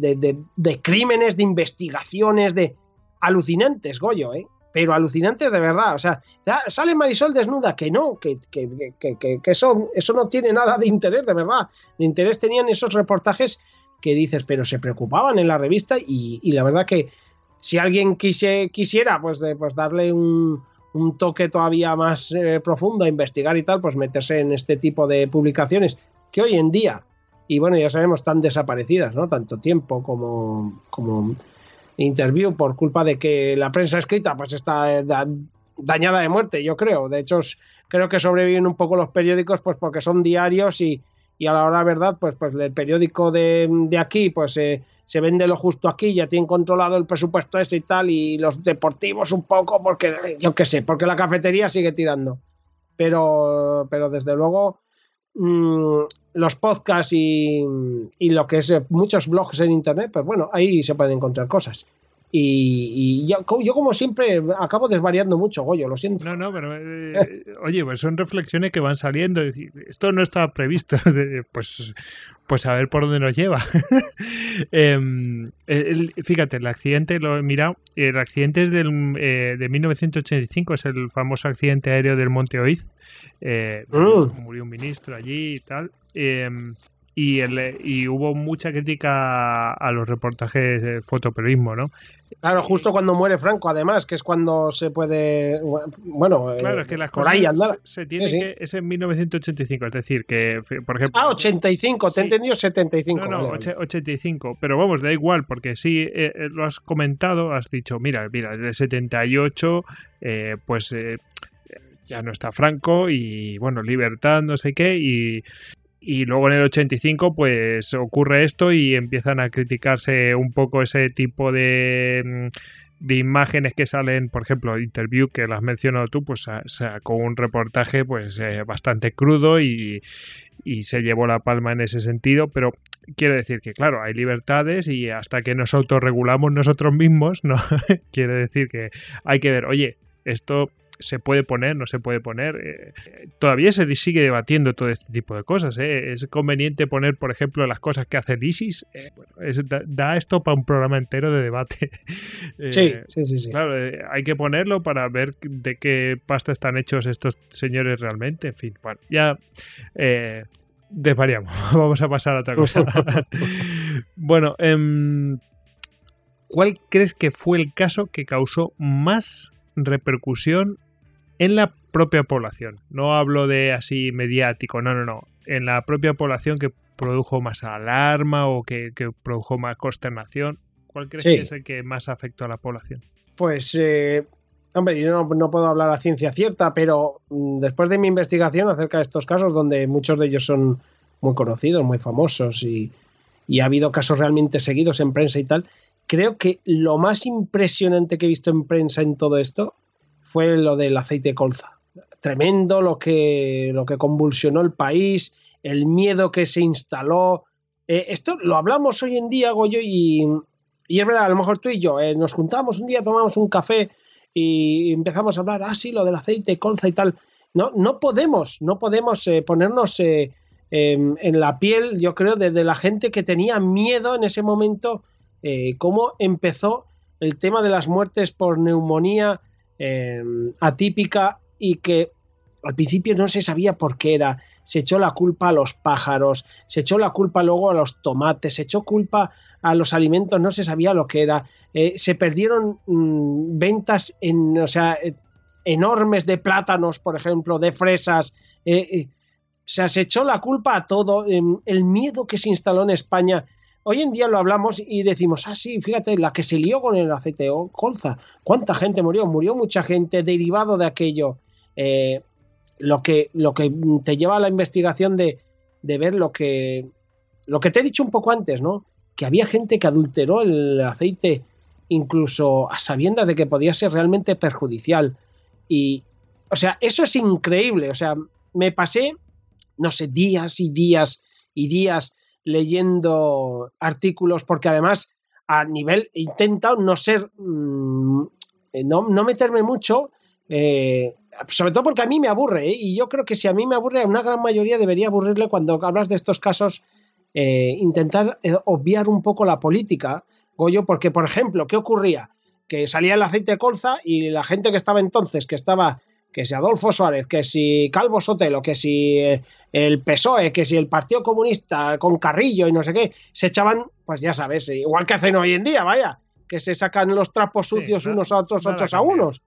de crímenes, de investigaciones, de alucinantes, Goyo, ¿eh? Pero alucinantes de verdad. O sea, sale Marisol desnuda, que no, que, eso, eso no tiene nada de interés, de verdad. De interés tenían esos reportajes que dices, pero se preocupaban en la revista y, la verdad que si alguien quisiera pues, pues darle un, toque todavía más eh, profundo a investigar y tal, pues meterse en este tipo de publicaciones que hoy en día, y bueno, ya sabemos, están desaparecidas, ¿no? Tanto tiempo como, como interview por culpa de que la prensa escrita pues está eh, dañada de muerte, yo creo. De hecho, creo que sobreviven un poco los periódicos pues porque son diarios y, a la hora verdad pues, pues el periódico de, aquí pues eh, se vende lo justo aquí, ya tienen controlado el presupuesto ese y tal y los deportivos un poco porque yo qué sé, porque la cafetería sigue tirando. Pero, pero desde luego mm, los podcasts y, lo que es eh, muchos blogs en internet, pues bueno, ahí se pueden encontrar cosas. Y, yo, como siempre acabo desvariando mucho, Goyo, lo siento. No, no, pero eh, oye, pues son reflexiones que van saliendo. Esto no estaba previsto, pues, pues a ver por dónde nos lleva. Em, fíjate, el accidente, lo he mirado, el accidente es del, eh, de 1985, es el famoso accidente aéreo del Monte Oiz. Mm. Murió un ministro allí y tal. Em, y, el, y hubo mucha crítica a los reportajes de fotoperiodismo, ¿no? Claro, justo cuando muere Franco, además, que es cuando se puede. Bueno, eh, claro, es que las cosas se, tiene que. Es en 1985, es decir, que, por ejemplo. Ah, 85, te he entendido 75. No, no, 85, pero vamos, da igual, porque sí eh, eh, lo has comentado, has dicho, mira, mira, de 78, pues ya no está Franco y, bueno, libertad, no sé qué, y y luego en el 85 pues ocurre esto y empiezan a criticarse un poco ese tipo de mm, de imágenes que salen, por ejemplo, Interview, que las has mencionado tú, pues sacó un reportaje pues eh, bastante crudo y, y, se llevó la palma en ese sentido, pero quiere decir que, claro, hay libertades y hasta que nos autorregulamos nosotros mismos, ¿no? quiere decir que hay que ver, oye, esto se puede poner, no se puede poner. Eh, todavía se sigue debatiendo todo este tipo de cosas. ¿eh? Es conveniente poner, por ejemplo, las cosas que hace ISIS. Eh, da, esto para un programa entero de debate. sí, sí, sí, Claro, hay que ponerlo para ver de qué pasta están hechos estos señores realmente. En fin, bueno, ya desvariamos. Vamos a pasar a otra cosa. bueno, em, ¿cuál crees que fue el caso que causó más repercusión en la propia población. No hablo de así mediático, no, no, no. En la propia población que produjo más alarma o que, produjo más consternación. ¿Cuál crees que es el que más afectó a la población? Pues, eh, hombre, yo no, puedo hablar a ciencia cierta, pero mm, después de mi investigación acerca de estos casos, donde muchos de ellos son muy conocidos, muy famosos y, y ha habido casos realmente seguidos en prensa y tal, creo que lo más impresionante que he visto en prensa en todo esto fue lo del aceite de colza. Tremendo lo que, lo que convulsionó el país, el miedo que se instaló. Eh, esto lo hablamos hoy en día, Goyo, y, y es verdad, a lo mejor tú y yo eh, nos juntamos un día, tomamos un café y empezamos a hablar, ah, sí, lo del aceite de colza y tal. No, no podemos, no podemos eh, ponernos em, en la piel, yo creo, de, de, la gente que tenía miedo en ese momento eh, cómo empezó el tema de las muertes por neumonía em, atípica y que al principio no se sabía por qué era. Se echó la culpa a los pájaros, se echó la culpa luego a los tomates, se echó culpa a los alimentos, no se sabía lo que era. Eh, se perdieron mm, ventas en, o sea, eh, enormes de plátanos, por ejemplo, de fresas. o sea, se echó la culpa a todo. Em, el miedo que se instaló en España Hoy en día lo hablamos y decimos, ah, sí, fíjate, la que se lió con el aceite o colza. ¿Cuánta gente murió? Murió mucha gente derivado de aquello. Eh, lo, que, lo que te lleva a la investigación de, ver lo que, lo que te he dicho un poco antes, ¿no? Que había gente que adulteró el aceite incluso a sabiendas de que podía ser realmente perjudicial. Y, o sea, eso es increíble. O sea, me pasé, no sé, días y días y días leyendo artículos, porque además a nivel he intentado no ser, mm, eh, no, no, meterme mucho, eh, sobre todo porque a mí me aburre, ¿eh? y yo creo que si a mí me aburre, a una gran mayoría debería aburrirle cuando hablas de estos casos, intentar obviar un poco la política, Goyo, porque por ejemplo, ¿qué ocurría? Que salía el aceite de colza y la gente que estaba entonces, que estaba que si Adolfo Suárez, que si Calvo Sotelo, que si eh, el PSOE, que si el Partido Comunista con Carrillo y no sé qué, se echaban, pues ya sabes, igual que hacen hoy en día, vaya, que se sacan los trapos sucios unos a otros, otros a unos.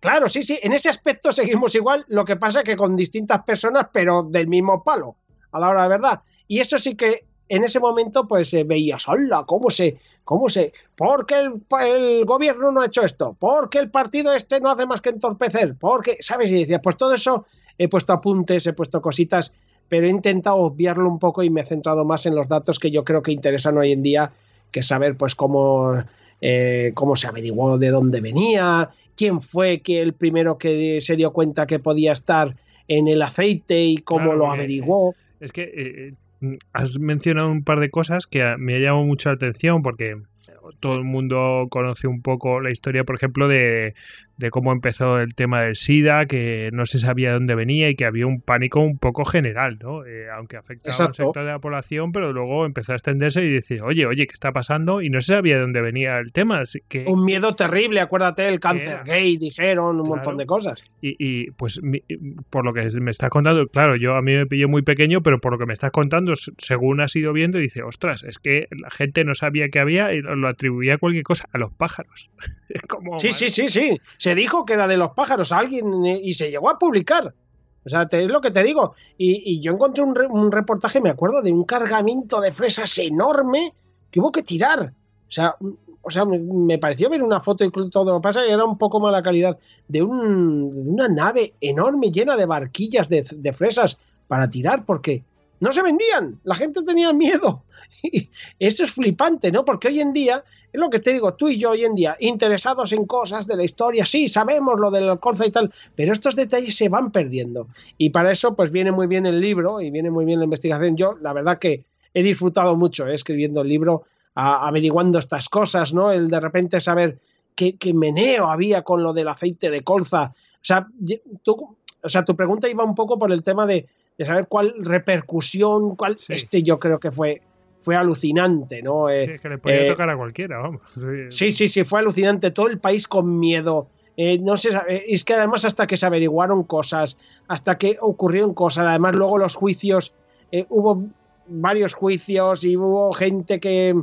Claro, sí, sí, en ese aspecto seguimos igual, lo que pasa es que con distintas personas, pero del mismo palo, a la hora de verdad. Y eso sí que en ese momento pues eh, veías, hola, ¿cómo se, cómo se, por qué el, gobierno no ha hecho esto? ¿Por qué el partido este no hace más que entorpecer? ¿Por qué? ¿Sabes? Y decía, pues todo eso he puesto apuntes, he puesto cositas, pero he intentado obviarlo un poco y me he centrado más en los datos que yo creo que interesan hoy en día, que saber pues cómo, eh, cómo se averiguó de dónde venía, quién fue que el primero que se dio cuenta que podía estar en el aceite y cómo lo averiguó. Es que eh, has mencionado un par de cosas que me ha llamado mucho la atención porque todo el mundo conoce un poco la historia, por ejemplo, de, de cómo empezó el tema del SIDA, que no se sabía de dónde venía y que había un pánico un poco general, ¿no? Eh, aunque afectaba a un sector de la población, pero luego empezó a extenderse y decir, oye, oye, ¿qué está pasando? Y no se sabía de dónde venía el tema. que, un miedo terrible, acuérdate, el cáncer gay, dijeron, un montón de cosas. Y, y pues por lo que me estás contando, claro, yo a mí me pillé muy pequeño, pero por lo que me estás contando, según has ido viendo, dice, ostras, es que la gente no sabía que había y lo atribuía cualquier cosa, a los pájaros. como, sí, sí, sí, sí se dijo que era de los pájaros a alguien eh, y se llegó a publicar. O sea, es lo que te digo. Y, yo encontré un, reportaje, me acuerdo, de un cargamento de fresas enorme que hubo que tirar. O sea, o sea me, pareció ver una foto y todo lo que pasa y era un poco mala calidad. De, una nave enorme llena de barquillas de, fresas para tirar, porque no se vendían, la gente tenía miedo. Y eso es flipante, ¿no? Porque hoy en día, es lo que te digo, tú y yo hoy en día, interesados en cosas de la historia, sí, sabemos lo del colza y tal, pero estos detalles se van perdiendo. Y para eso, pues viene muy bien el libro y viene muy bien la investigación. Yo, la verdad que he disfrutado mucho ¿eh? escribiendo el libro, averiguando estas cosas, ¿no? El de repente saber qué, meneo había con lo del aceite de colza. O sea, o sea, tu pregunta iba un poco por el tema de de saber cuál repercusión, cuál. Este yo creo que fue, fue alucinante, ¿no? Eh, sí, es que le podía eh, tocar a cualquiera, vamos. Sí, sí, sí, fue alucinante. Todo el país con miedo. Eh, no sé, es que además hasta que se averiguaron cosas, hasta que ocurrieron cosas, además luego los juicios, hubo varios juicios y hubo gente que,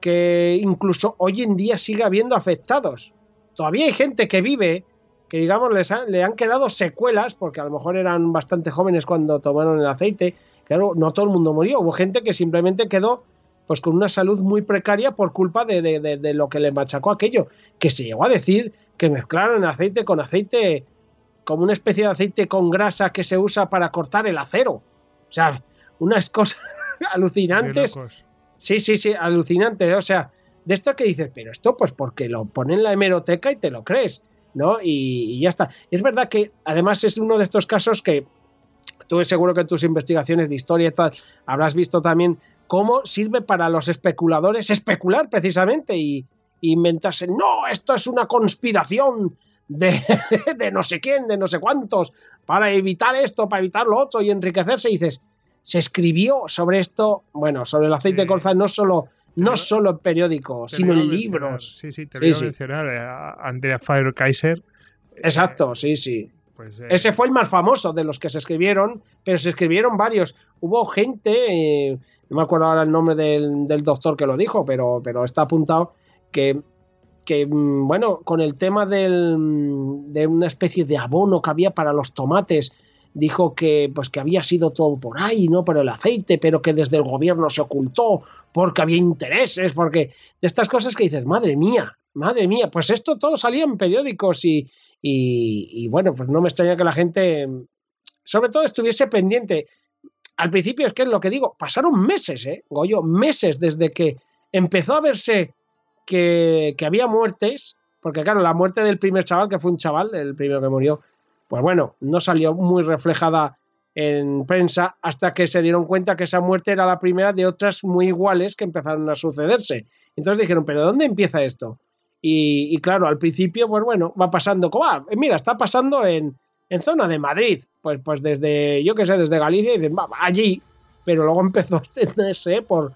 que incluso hoy en día sigue habiendo afectados. Todavía hay gente que vive que digamos les le han quedado secuelas, porque a lo mejor eran bastante jóvenes cuando tomaron el aceite. Claro, no todo el mundo murió, hubo gente que simplemente quedó pues con una salud muy precaria por culpa de, de, lo que le machacó aquello, que se llegó a decir que mezclaron el aceite con aceite, como una especie de aceite con grasa que se usa para cortar el acero. O sea, unas cosas alucinantes. Sí, sí, sí, alucinantes. O sea, de esto que dices, pero esto pues porque lo ponen en la hemeroteca y te lo crees. ¿No? Y, ya está. Es verdad que además es uno de estos casos que tú seguro que en tus investigaciones de historia y tal habrás visto también cómo sirve para los especuladores especular precisamente y, inventarse, no, esto es una conspiración de, de, no sé quién, de no sé cuántos, para evitar esto, para evitar lo otro y enriquecerse. Y dices, se escribió sobre esto, bueno, sobre el aceite de colza, no solo no solo en periódicos, sino en libros. Sí, sí, te voy a mencionar eh, a Andrea Fire Kaiser. Exacto, sí, sí. Pues, eh, Ese fue el más famoso de los que se escribieron, pero se escribieron varios. Hubo gente, eh, no me acuerdo ahora el nombre del, doctor que lo dijo, pero, pero está apuntado, que, que, mm, bueno, con el tema del, de una especie de abono que había para los tomates, dijo que pues que había sido todo por ahí, no por el aceite, pero que desde el gobierno se ocultó porque había intereses, porque de estas cosas que dices, madre mía, madre mía, pues esto todo salía en periódicos y, y, bueno, pues no me extraña que la gente, sobre todo, estuviese pendiente. Al principio es que es lo que digo, pasaron meses, ¿eh? Goyo, meses desde que empezó a verse que, que había muertes, porque claro, la muerte del primer chaval, que fue un chaval, el primero que murió, pues bueno, no salió muy reflejada en prensa hasta que se dieron cuenta que esa muerte era la primera de otras muy iguales que empezaron a sucederse. Entonces dijeron, pero ¿dónde empieza esto? Y, claro, al principio, pues bueno, va pasando, como, ah, mira, está pasando en, en zona de Madrid, pues, pues desde, yo qué sé, desde Galicia, y dicen, va, allí, pero luego empezó a extenderse por,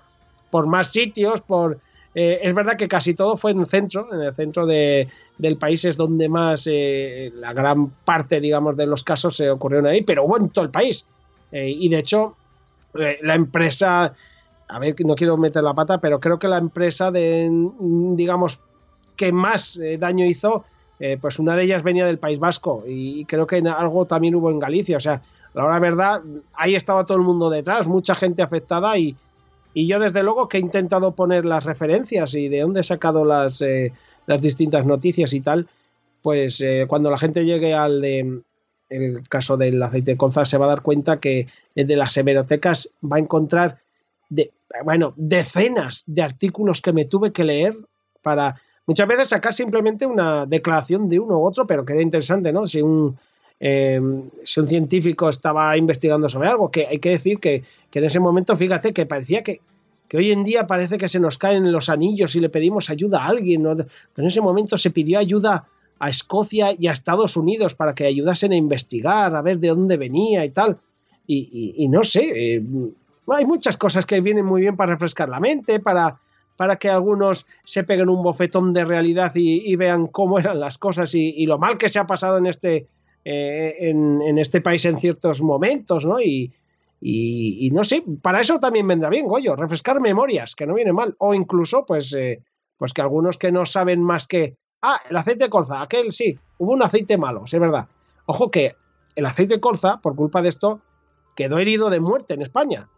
por más sitios, por, eh, es verdad que casi todo fue en el centro, en el centro de, del país es donde más eh, la gran parte, digamos, de los casos se ocurrieron ahí, pero hubo en todo el país. Eh, y de hecho, la empresa, a ver, no quiero meter la pata, pero creo que la empresa de, digamos, que más daño hizo, pues una de ellas venía del País Vasco y creo que algo también hubo en Galicia. O sea, la verdad, ahí estaba todo el mundo detrás, mucha gente afectada y, y yo, desde luego, que he intentado poner las referencias y de dónde he sacado las, eh, las distintas noticias y tal, pues eh, cuando la gente llegue al de el caso del aceite de colza se va a dar cuenta que de las hemerotecas va a encontrar de, bueno, decenas de artículos que me tuve que leer para muchas veces sacar simplemente una declaración de uno u otro, pero que era interesante, ¿no? Si un, Em, si un científico estaba investigando sobre algo, que hay que decir que, en ese momento, fíjate, que parecía que, que, hoy en día parece que se nos caen los anillos y le pedimos ayuda a alguien. en ese momento se pidió ayuda a Escocia y a Estados Unidos para que ayudasen a investigar, a ver de dónde venía y tal. Y, no sé, eh, hay muchas cosas que vienen muy bien para refrescar la mente, para, para que algunos se peguen un bofetón de realidad y, vean cómo eran las cosas y, lo mal que se ha pasado en este, eh, en, este país en ciertos momentos, ¿no? Y, y, no sé, para eso también vendrá bien, Goyo, refrescar memorias, que no viene mal. O incluso, pues, eh, pues que algunos que no saben más que, ah, el aceite de colza, aquel sí, hubo un aceite malo, es verdad. Ojo que el aceite de colza, por culpa de esto, quedó herido de muerte en España.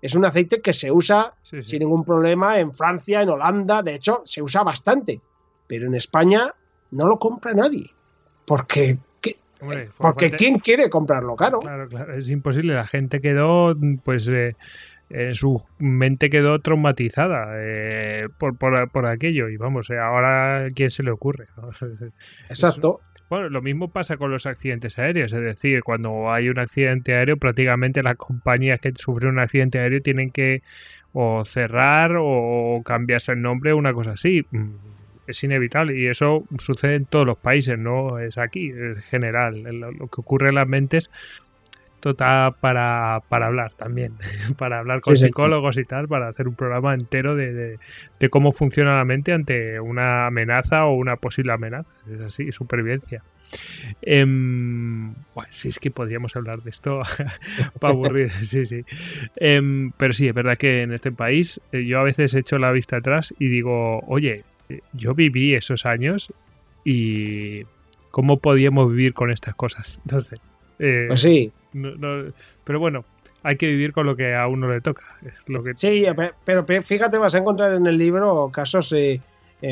Es un aceite que se usa sin ningún problema en Francia, en Holanda, de hecho, se usa bastante. Pero en España no lo compra nadie. Porque Porque ¿quién quiere comprarlo caro? Claro, claro, es imposible. La gente quedó, pues, eh, su mente quedó traumatizada eh, por, por, aquello. Y vamos, eh, ahora ¿quién se le ocurre? Exacto. Bueno, lo mismo pasa con los accidentes aéreos, es decir, cuando hay un accidente aéreo, prácticamente las compañías que sufren un accidente aéreo tienen que o cerrar o cambiarse el nombre o una cosa así. Es inevitable y eso sucede en todos los países, no es aquí, es general. Lo, que ocurre en las mentes está para, para hablar también, para hablar con psicólogos y tal, para hacer un programa entero de, de, cómo funciona la mente ante una amenaza o una posible amenaza. Es así, supervivencia. Eh, sí, es que podríamos hablar de esto para aburrir, sí, sí. Em, pero sí, es verdad que en este país eh, yo a veces echo la vista atrás y digo, oye, yo viví esos años y cómo podíamos vivir con estas cosas. No sé. Eh, pues sí. pero bueno, hay que vivir con lo que a uno le toca. lo que... Sí, pero fíjate, vas a encontrar en el libro casos eh,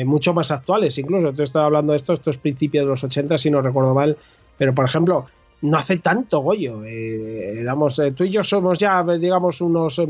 mucho más actuales. Incluso te estaba hablando de esto, estos principios de los 80, si no recuerdo mal. Pero, por ejemplo, no hace tanto, Goyo. digamos, tú y yo somos ya, digamos, unos,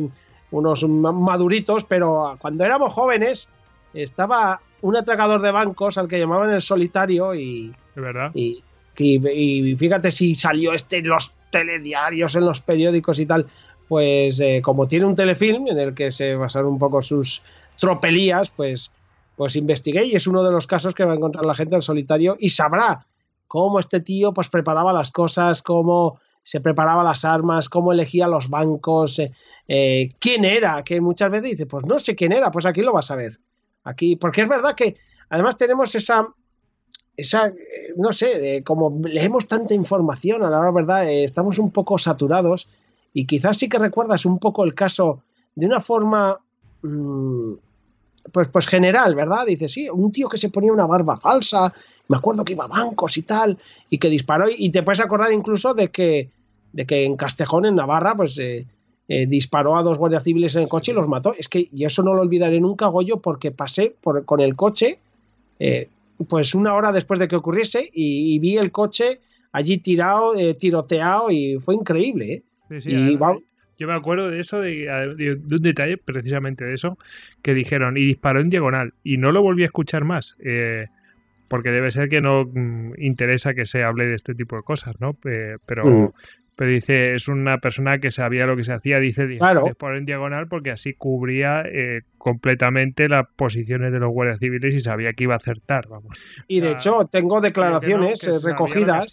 unos maduritos, pero cuando éramos jóvenes estaba un atracador de bancos al que llamaban el solitario y. verdad? Y, y, fíjate si salió este en los telediarios, en los periódicos y tal. Pues eh, como tiene un telefilm en el que se basaron un poco sus tropelías, pues, pues investigué y es uno de los casos que va a encontrar la gente al solitario y sabrá cómo este tío pues preparaba las cosas, cómo se preparaba las armas, cómo elegía los bancos, eh, eh, quién era, que muchas veces dice, pues no sé quién era, pues aquí lo vas a ver. Aquí, porque es verdad que además tenemos esa, esa eh, no sé, como leemos tanta información, a la verdad, eh, estamos un poco saturados y quizás sí que recuerdas un poco el caso de una forma, mm, pues, pues general, ¿verdad? Dices, sí, un tío que se ponía una barba falsa, me acuerdo que iba a bancos y tal, y que disparó, y te puedes acordar incluso de que, de que en Castejón, en Navarra, pues... Eh, eh, disparó a dos guardias civiles en el coche y los mató. Es que yo eso no lo olvidaré nunca, Goyo, porque pasé por, con el coche, eh, pues una hora después de que ocurriese, y, vi el coche allí tirado, eh, tiroteado, y fue increíble. yo me acuerdo de eso, de, un detalle precisamente de eso, que dijeron, y disparó en diagonal, y no lo volví a escuchar más. porque debe ser que no mm, interesa que se hable de este tipo de cosas, ¿no? pero, mm. Pero dice, es una persona que sabía lo que se hacía, dice, claro. por en diagonal porque así cubría eh, completamente las posiciones de los guardias civiles y sabía que iba a acertar, vamos. Y de hecho, tengo declaraciones eh, recogidas.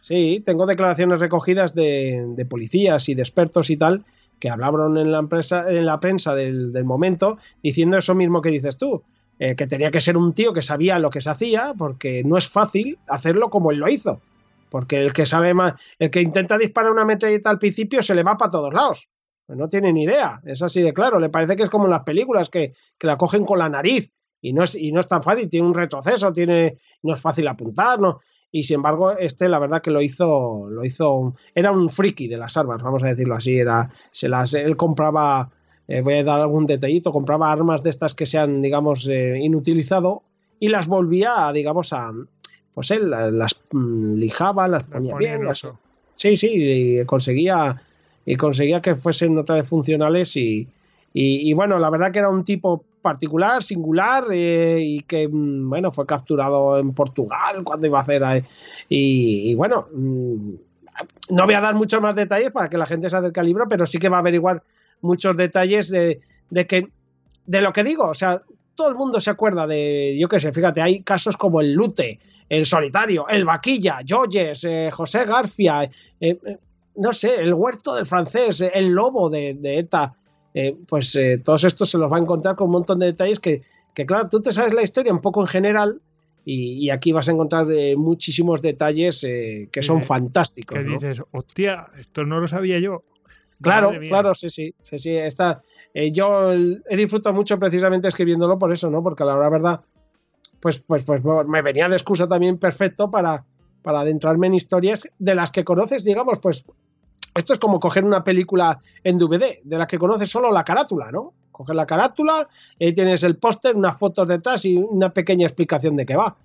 sí, tengo declaraciones recogidas de, policías y de expertos y tal que hablaron en la, empresa, en la prensa del, momento diciendo eso mismo que dices tú. Eh, que tenía que ser un tío que sabía lo que se hacía, porque no es fácil hacerlo como él lo hizo. Porque el que sabe más, el que intenta disparar una metralleta al principio se le va para todos lados. Pues no tiene ni idea, es así de claro. Le parece que es como en las películas que, la cogen con la nariz y no, es, y no es tan fácil, tiene un retroceso, tiene, no es fácil apuntar, ¿no? Y sin embargo, este la verdad que lo hizo, lo hizo, era un friki de las armas, vamos a decirlo así, era, se las, él compraba, eh, voy a dar algún detallito, compraba armas de estas que se han, digamos, eh, inutilizado y las volvía, digamos, a, pues él las mm, lijaba, las ponía, bien. sí, sí, y conseguía, y conseguía que fuesen otra vez funcionales y, y, bueno, la verdad que era un tipo particular, singular eh, y que, mm, bueno, fue capturado en Portugal cuando iba a hacer... y, bueno, mm, no voy a dar muchos más detalles para que la gente se acerque al libro, pero sí que va a averiguar muchos detalles de, de que de lo que digo, o sea, todo el mundo se acuerda de, yo qué sé, fíjate, hay casos como el Lute, el Solitario, el Vaquilla, Joyes, eh, José García, eh, eh, no sé, el Huerto del Francés, el Lobo de, ETA, pues todos estos se los va a encontrar con un montón de detalles que, que claro, tú te sabes la historia un poco en general, y, aquí vas a encontrar muchísimos detalles que son fantásticos. Que dices, hostia, esto no lo sabía yo. Claro, claro, sí, sí, sí, sí. Está, yo he disfrutado mucho precisamente escribiéndolo por eso, ¿no? Porque la verdad, pues, pues, pues me venía de excusa también perfecto para, para adentrarme en historias de las que conoces, digamos, pues esto es como coger una película en DVD, de la que conoces solo la carátula, ¿no? Coges la carátula, y tienes el póster, unas fotos detrás y una pequeña explicación de qué va.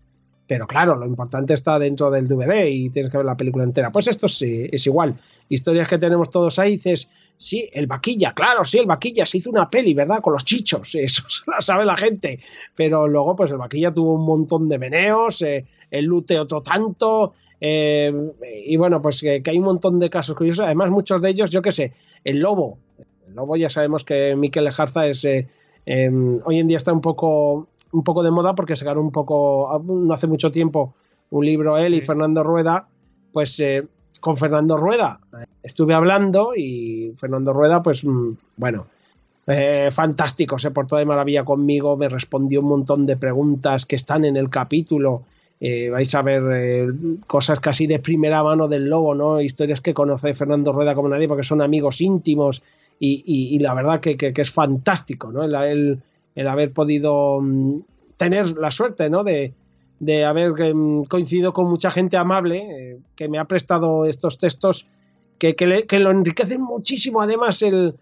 Pero claro, lo importante está dentro del DVD y tienes que ver la película entera. Pues esto sí, es igual. Historias que tenemos todos ahí, dices, sí, el vaquilla, claro, sí, el vaquilla se hizo una peli, ¿verdad? Con los chichos, eso lo sabe la gente. Pero luego, pues el vaquilla tuvo un montón de meneos, eh, el lute otro tanto. Eh, y bueno, pues que, hay un montón de casos curiosos. Además, muchos de ellos, yo qué sé, el lobo. El lobo ya sabemos que Miquel Lejarza es. Eh, em, hoy en día está un poco un poco de moda porque sacaron un poco, no hace mucho tiempo, un libro él y Fernando Rueda, pues eh, con Fernando Rueda estuve hablando y Fernando Rueda, pues mm, bueno, eh, fantástico, se portó de maravilla conmigo, me respondió un montón de preguntas que están en el capítulo. Eh, vais a ver cosas casi de primera mano del lobo, ¿no? Historias que conoce Fernando Rueda como nadie porque son amigos íntimos y, la verdad que, es fantástico, ¿no? el, el haber podido mm, tener la suerte, ¿no? De, haber mm, coincidido con mucha gente amable eh, que me ha prestado estos textos que, que, lo enriquecen muchísimo. Además, el,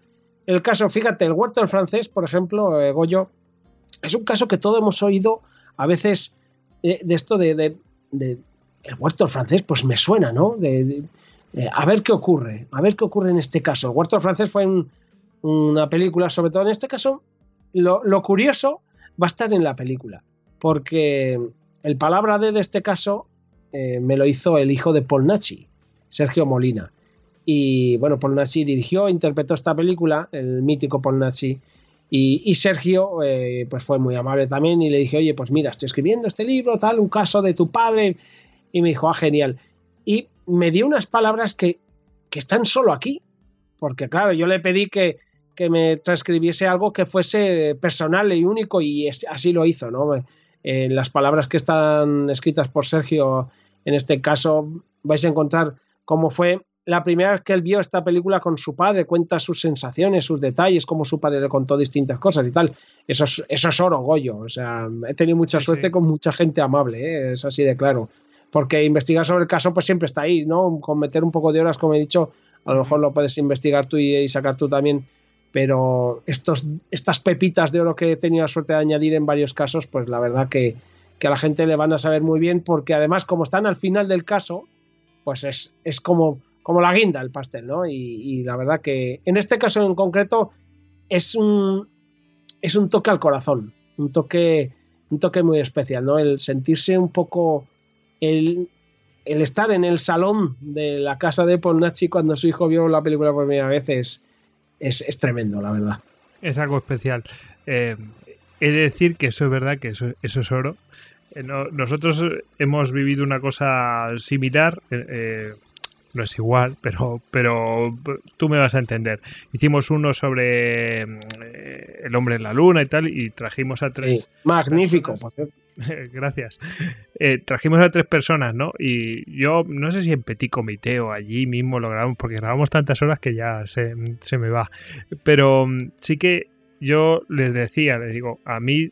caso, fíjate, el huerto en francés, por ejemplo, eh, Goyo, es un caso que todos hemos oído a veces de, esto de, el huerto francés, pues me suena, ¿no? De, a ver qué ocurre, a ver qué ocurre en este caso. El huerto francés fue una película, sobre todo en este caso, lo, curioso va a estar en la película, porque el palabra de, este caso eh, me lo hizo el hijo de Paul Sergio Molina. Y bueno, Paul Nachi dirigió, interpretó esta película, el mítico Paul Nachi, y, Sergio eh, pues fue muy amable también y le dije, oye, pues mira, estoy escribiendo este libro, tal, un caso de tu padre. Y me dijo, ah, genial. Y me dio unas palabras que, que están solo aquí, porque claro, yo le pedí que, que me transcribiese algo que fuese personal y único y así lo hizo, ¿no? En las palabras que están escritas por Sergio, en este caso, vais a encontrar cómo fue la primera vez que él vio esta película con su padre, cuenta sus sensaciones, sus detalles, cómo su padre le contó distintas cosas y tal. Eso es, eso es oro, Goyo. O sea, he tenido mucha suerte con mucha gente amable, ¿eh? es así de claro. Porque investigar sobre el caso, pues siempre está ahí, ¿no? Con meter un poco de horas, como he dicho, a lo mejor lo puedes investigar tú y sacar tú también pero estos, estas pepitas de oro que he tenido la suerte de añadir en varios casos, pues la verdad que, a la gente le van a saber muy bien, porque además, como están al final del caso, pues es, es como, como la guinda el pastel, ¿no? Y, la verdad que en este caso en concreto es un, es un toque al corazón, un toque, un toque muy especial, ¿no? El sentirse un poco, el, el estar en el salón de la casa de Polnachi cuando su hijo vio la película por primera vez es, es, tremendo, la verdad. Es algo especial. Eh, he de decir que eso es verdad, que eso, es oro. Eh, nosotros hemos vivido una cosa similar. Eh, no es igual, pero, pero tú me vas a entender. Hicimos uno sobre el hombre en la luna y tal, y trajimos a tres. magnífico, Gracias. Eh, trajimos a tres personas, ¿no? Y yo no sé si en Petit Comité o allí mismo lo grabamos, porque grabamos tantas horas que ya se, me va. Pero mm, sí que yo les decía, les digo, a mí,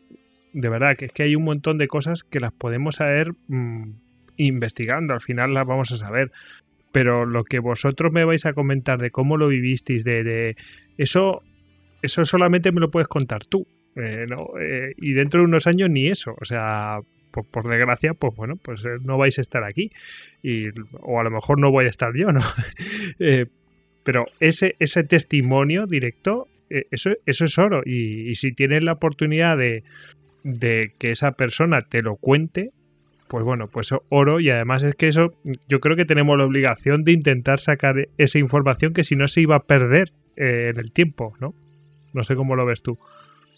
de verdad, que es que hay un montón de cosas que las podemos saber mm, investigando, al final las vamos a saber. Pero lo que vosotros me vais a comentar de cómo lo vivisteis, de, de eso, eso solamente me lo puedes contar tú. Eh, eh, y dentro de unos años ni eso. O sea, por, desgracia, pues bueno, pues eh, no vais a estar aquí. Y, o a lo mejor no voy a estar yo, ¿no? pero ese, ese testimonio directo, eso, eso es oro. Y, si tienes la oportunidad de, de que esa persona te lo cuente, pues bueno, pues oro y además es que eso yo creo que tenemos la obligación de intentar sacar esa información que si no se iba a perder en el tiempo, ¿no? No sé cómo lo ves tú.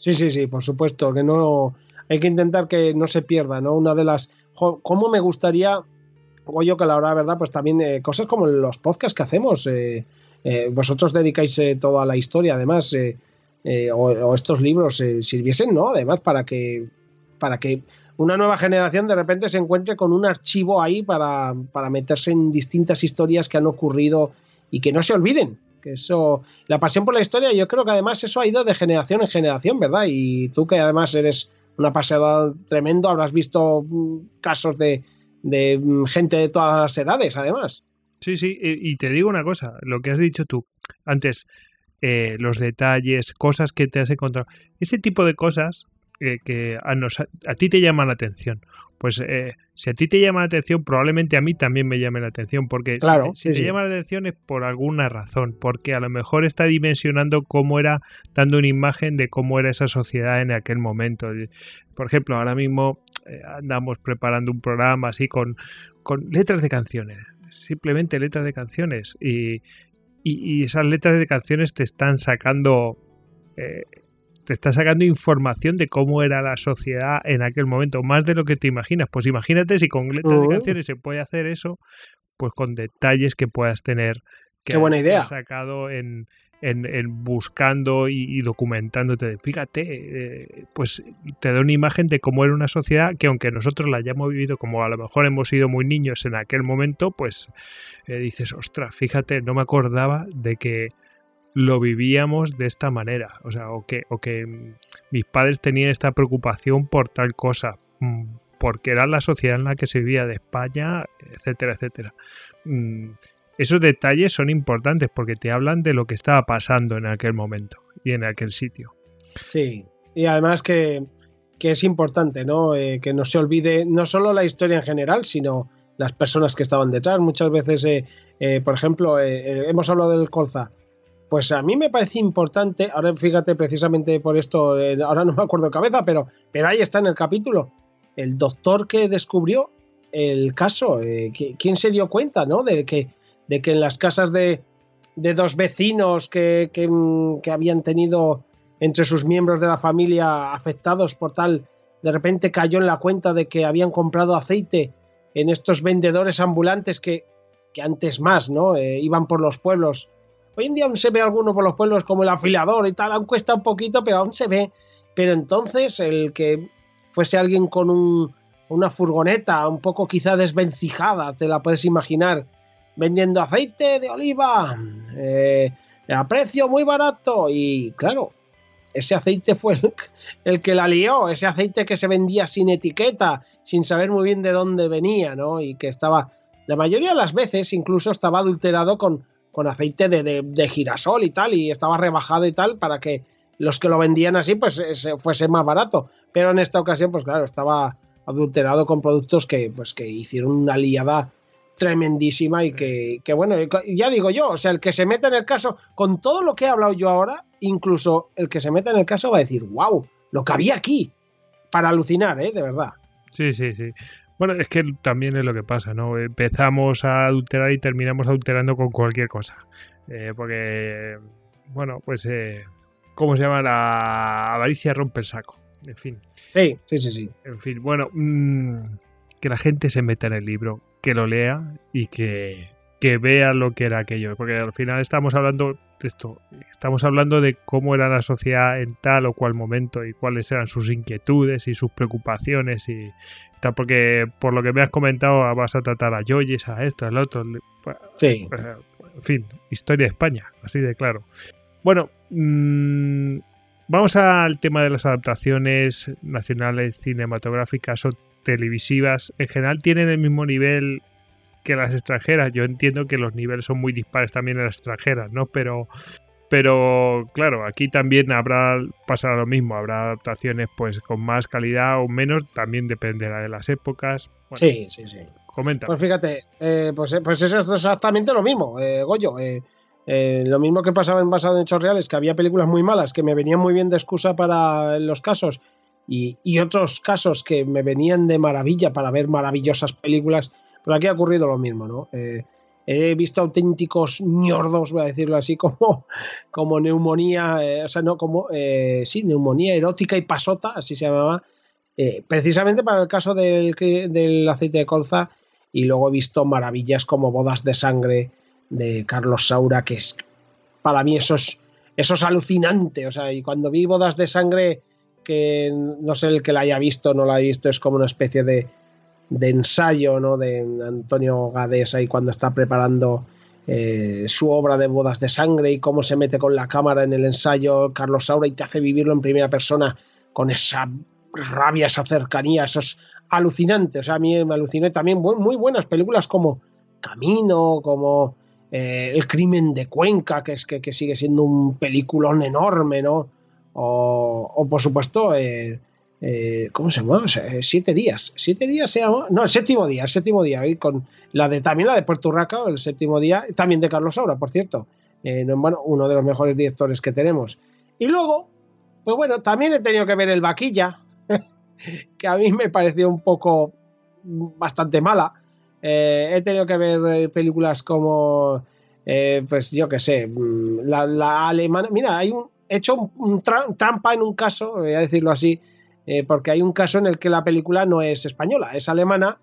Sí, sí, sí, por supuesto, que no hay que intentar que no se pierda, ¿no? Una de las cómo me gustaría o yo que la hora verdad, pues también eh, cosas como los podcasts que hacemos, eh, eh, vosotros dedicáis toda la historia, además, o, estos libros sirviesen, ¿no? Además, para que, para que una nueva generación de repente se encuentre con un archivo ahí para, para meterse en distintas historias que han ocurrido y que no se olviden, que eso, la pasión por la historia, yo creo que además eso ha ido de generación en generación, ¿verdad? Y tú que además eres una paseada tremendo, habrás visto mm, casos de, mm, gente de todas las edades, además. Sí, sí, y te digo una cosa, lo que has dicho tú antes, eh, los detalles, cosas que te has encontrado, ese tipo de cosas que a, a, ti te llama la atención. Pues eh, si a ti te llama la atención, probablemente a mí también me llame la atención, porque si, te, llama la atención es por alguna razón, porque a lo mejor está dimensionando cómo era, dando una imagen de cómo era esa sociedad en aquel momento. Por ejemplo, ahora mismo eh, andamos preparando un programa así con, con letras de canciones, simplemente letras de canciones, y, y, esas letras de canciones te están sacando... Eh, te está sacando información de cómo era la sociedad en aquel momento, más de lo que te imaginas. Pues imagínate si con letras de canciones se puede hacer eso, pues con detalles que puedas tener que Qué buena idea. sacado en, en, buscando y, documentándote. Fíjate, eh, pues te da una imagen de cómo era una sociedad que aunque nosotros la hayamos vivido como a lo mejor hemos sido muy niños en aquel momento, pues eh, dices, ostras, fíjate, no me acordaba de que lo vivíamos de esta manera, o sea, o que, o que mis padres tenían esta preocupación por tal cosa, mm, porque era la sociedad en la que se vivía de España, etcétera, etcétera. Mm, esos detalles son importantes porque te hablan de lo que estaba pasando en aquel momento y en aquel sitio. Sí, y además que, es importante, ¿no? Eh, que no se olvide no solo la historia en general, sino las personas que estaban detrás. Muchas veces, eh, eh, por ejemplo, hemos hablado del colza pues a mí me parece importante, ahora fíjate precisamente por esto, eh, ahora no me acuerdo de cabeza, pero, pero ahí está en el capítulo, el doctor que descubrió el caso, eh, ¿quién se dio cuenta, ¿no? De que, de que en las casas de, dos vecinos que, mm, que, habían tenido entre sus miembros de la familia afectados por tal, de repente cayó en la cuenta de que habían comprado aceite en estos vendedores ambulantes que, que antes más, ¿no? Eh, iban por los pueblos Hoy en día aún se ve alguno por los pueblos como el afilador y tal, aún cuesta un poquito, pero aún se ve. Pero entonces el que fuese alguien con una furgoneta un poco quizá desvencijada, te la puedes imaginar, vendiendo aceite de oliva eh, a precio muy barato. Y claro, ese aceite fue el, el, que la lió, ese aceite que se vendía sin etiqueta, sin saber muy bien de dónde venía, ¿no? Y que estaba, la mayoría de las veces incluso estaba adulterado con con aceite de, girasol y tal, y estaba rebajado y tal para que los que lo vendían así pues fuese más barato. Pero en esta ocasión, pues claro, estaba adulterado con productos que, pues, que hicieron una liada tremendísima y que, que, bueno, ya digo yo, o sea, el que se meta en el caso, con todo lo que he hablado yo ahora, incluso el que se meta en el caso va a decir, wow, lo que había aquí, para alucinar, ¿eh? De verdad. Sí, sí, sí. Bueno, es que también es lo que pasa, ¿no? Empezamos a adulterar y terminamos adulterando con cualquier cosa. Eh, porque, bueno, pues, eh, ¿cómo se llama? La avaricia rompe el saco. En fin. Sí, sí, sí, sí. En fin, bueno, mm, que la gente se meta en el libro, que lo lea y que, que vea lo que era aquello. Porque al final estamos hablando de esto, estamos hablando de cómo era la sociedad en tal o cual momento y cuáles eran sus inquietudes y sus preocupaciones y, porque por lo que me has comentado vas a tratar a Joyes, a esto, al otro. Pues, sí. Pues, en fin, historia de España, así de claro. Bueno, mm, vamos al tema de las adaptaciones nacionales cinematográficas o televisivas. En general tienen el mismo nivel que las extranjeras. Yo entiendo que los niveles son muy dispares también en las extranjeras, ¿no? Pero pero claro, aquí también habrá pasará lo mismo, habrá adaptaciones pues con más calidad o menos, también dependerá de las épocas. sí, sí, sí. Comenta. Pues fíjate, eh, pues, eh, pues eso es exactamente lo mismo, eh, Goyo. lo mismo que pasaba en basado en hechos reales, que había películas muy malas que me venían muy bien de excusa para los casos y, y otros casos que me venían de maravilla para ver maravillosas películas. Pero aquí ha ocurrido lo mismo, ¿no? He visto auténticos ñordos, voy a decirlo así, como, como neumonía, eh, o sea, no, como, eh, sí, neumonía erótica y pasota, así se llamaba, eh, precisamente para el caso del, del aceite de colza, y luego he visto maravillas como Bodas de Sangre de Carlos Saura, que es, para mí eso es, eso es alucinante, o sea, y cuando vi Bodas de Sangre, que no sé el que la haya visto, no la ha visto, es como una especie de de ensayo ¿no? de Antonio Gades ahí cuando está preparando eh, su obra de bodas de sangre y cómo se mete con la cámara en el ensayo Carlos Saura y te hace vivirlo en primera persona con esa rabia, esa cercanía, eso es. O a mí me aluciné también muy buenas películas como Camino, como eh, El crimen de Cuenca, que, es, que, sigue siendo un peliculón enorme, ¿no? O, por supuesto, eh, eh, ¿cómo se llama? siete días. Siete días se. No, el séptimo día, séptimo día. Y con la de también la de Puerto Rico, el séptimo día, también de Carlos Saura, por cierto. Eh, bueno, uno de los mejores directores que tenemos. Y luego, pues bueno, también he tenido que ver el Vaquilla, que a mí me pareció un poco bastante mala. Eh, he tenido que ver películas como, pues yo qué sé, mm, la, alemana. Mira, hay un, he hecho un, trampa en un caso, voy a decirlo así, eh, porque hay un caso en el que la película no es española, es alemana,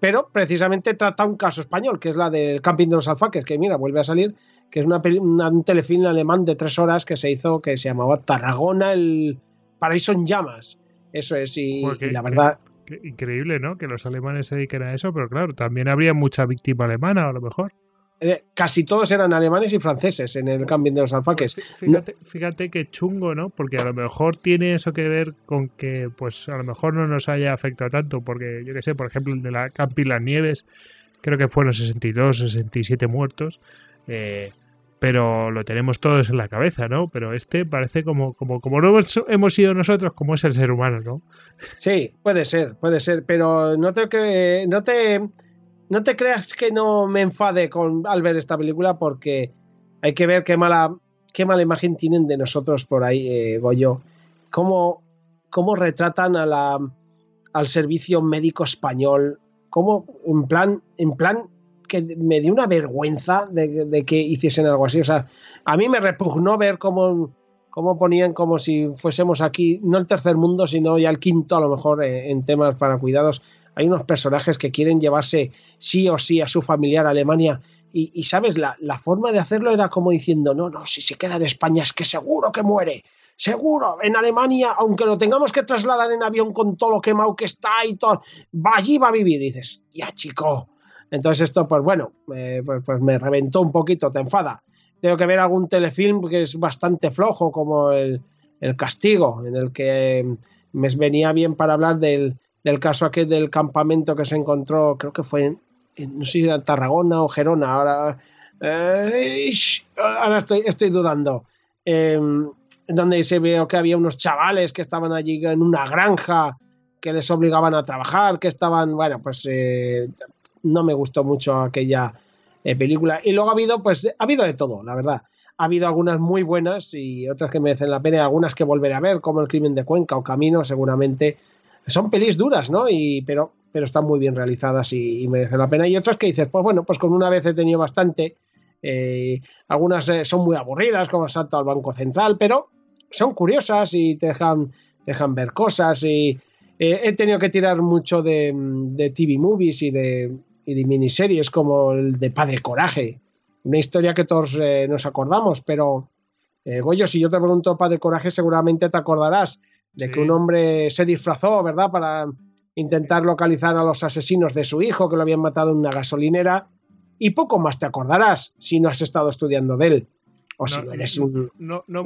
pero precisamente trata un caso español, que es la del Camping de los Alfaques, que mira, vuelve a salir, que es una, un telefilm alemán de tres horas que se hizo, que se llamaba Tarragona, el paraíso en llamas. Eso es, y, la verdad... increíble, ¿no? Que los alemanes se dediquen a eso, pero claro, también habría mucha víctima alemana, a lo mejor. Eh, casi todos eran alemanes y franceses en el cambio de los alfaques. Fíjate, fíjate que chungo, ¿no? Porque a lo mejor tiene eso que ver con que, pues, a lo mejor no nos haya afectado tanto, porque yo que sé, por ejemplo, el de la Campi Las Nieves, creo que fueron 62, 67 muertos. Eh, pero lo tenemos todos en la cabeza, ¿no? Pero este parece como, como, como no hemos sido nosotros, como es el ser humano, ¿no? Sí, puede ser, puede ser, pero no te, no te no te creas que no me enfade con, al ver esta película porque hay que ver qué mala, qué mala imagen tienen de nosotros por ahí, eh, Goyo. Cómo, cómo retratan a al servicio médico español. Cómo, en plan, en plan que me dio una vergüenza de, que hiciesen algo así. O sea, a mí me repugnó ver cómo, cómo ponían como si fuésemos aquí, no el tercer mundo, sino ya el quinto a lo mejor eh, en temas para cuidados hay unos personajes que quieren llevarse sí o sí a su familiar a Alemania y, sabes, la, forma de hacerlo era como diciendo, no, no, si se queda en España es que seguro que muere, seguro, en Alemania, aunque lo tengamos que trasladar en avión con todo lo quemado que está y todo, va allí va a vivir. Y dices, ya chico. Entonces esto, pues bueno, eh, pues, pues, me reventó un poquito, te enfada. Tengo que ver algún telefilm que es bastante flojo, como el, el Castigo, en el que me venía bien para hablar del, del caso aquel del campamento que se encontró, creo que fue en, no sé si era Tarragona o Gerona, ahora, eh, ahora estoy, estoy dudando. Em, donde se vio que había unos chavales que estaban allí en una granja que les obligaban a trabajar, que estaban, bueno, pues eh, no me gustó mucho aquella eh, película. Y luego ha habido, pues, ha habido de todo, la verdad. Ha habido algunas muy buenas y otras que merecen la pena, algunas que volveré a ver, como El crimen de Cuenca o Camino, seguramente son pelis duras, ¿no? Y, pero, pero están muy bien realizadas y, merecen la pena. Y otras que dices, pues bueno, pues con una vez he tenido bastante. Eh, algunas eh, son muy aburridas, como Salto al Banco Central, pero son curiosas y te dejan, dejan ver cosas. Y eh, he tenido que tirar mucho de, de TV movies y de, y de, miniseries como el de Padre Coraje. Una historia que todos nos acordamos, pero si yo te pregunto Padre Coraje, seguramente te acordarás de que un hombre se disfrazó, ¿verdad?, para intentar localizar a los asesinos de su hijo que lo habían matado en una gasolinera. Y poco más te acordarás si no has estado estudiando de él. O si no eres un,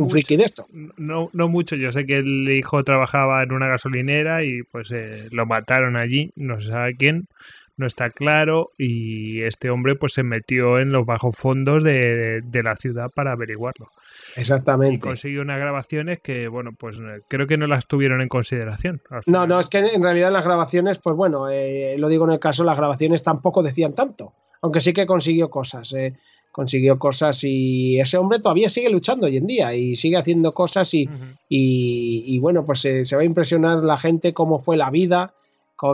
friki de esto. No, no mucho. Yo sé que el hijo trabajaba en una gasolinera y pues eh, lo mataron allí. No se sabe quién. No está claro. Y este hombre pues se metió en los bajos fondos de la ciudad para averiguarlo. Exactamente. Y consiguió unas grabaciones que, bueno, pues eh, creo que no las tuvieron en consideración. No, no, es que en realidad las grabaciones, pues bueno, eh, lo digo en el caso, las grabaciones tampoco decían tanto, aunque sí que consiguió cosas, eh, consiguió cosas y ese hombre todavía sigue luchando hoy en día y sigue haciendo cosas y, y, bueno, pues se va a impresionar la gente cómo fue la vida,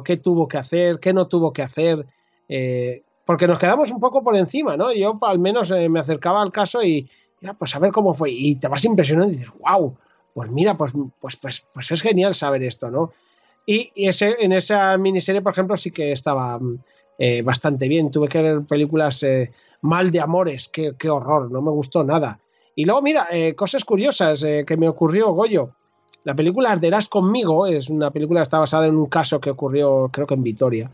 qué tuvo que hacer, qué no tuvo que hacer. porque nos quedamos un poco por encima, ¿no? Yo al menos me acercaba al caso y, pues a ver cómo fue. Y te vas impresionando y dices, wow, pues mira, pues, pues, pues, pues es genial saber esto, ¿no? Y, ese, en esa miniserie, por ejemplo, sí que estaba eh, bastante bien. Tuve que ver películas eh, mal de amores, qué, qué, horror, no me gustó nada. Y luego, mira, eh, cosas curiosas que me ocurrió, Goyo. La película Arderás conmigo es una película que está basada en un caso que ocurrió, creo que en Vitoria.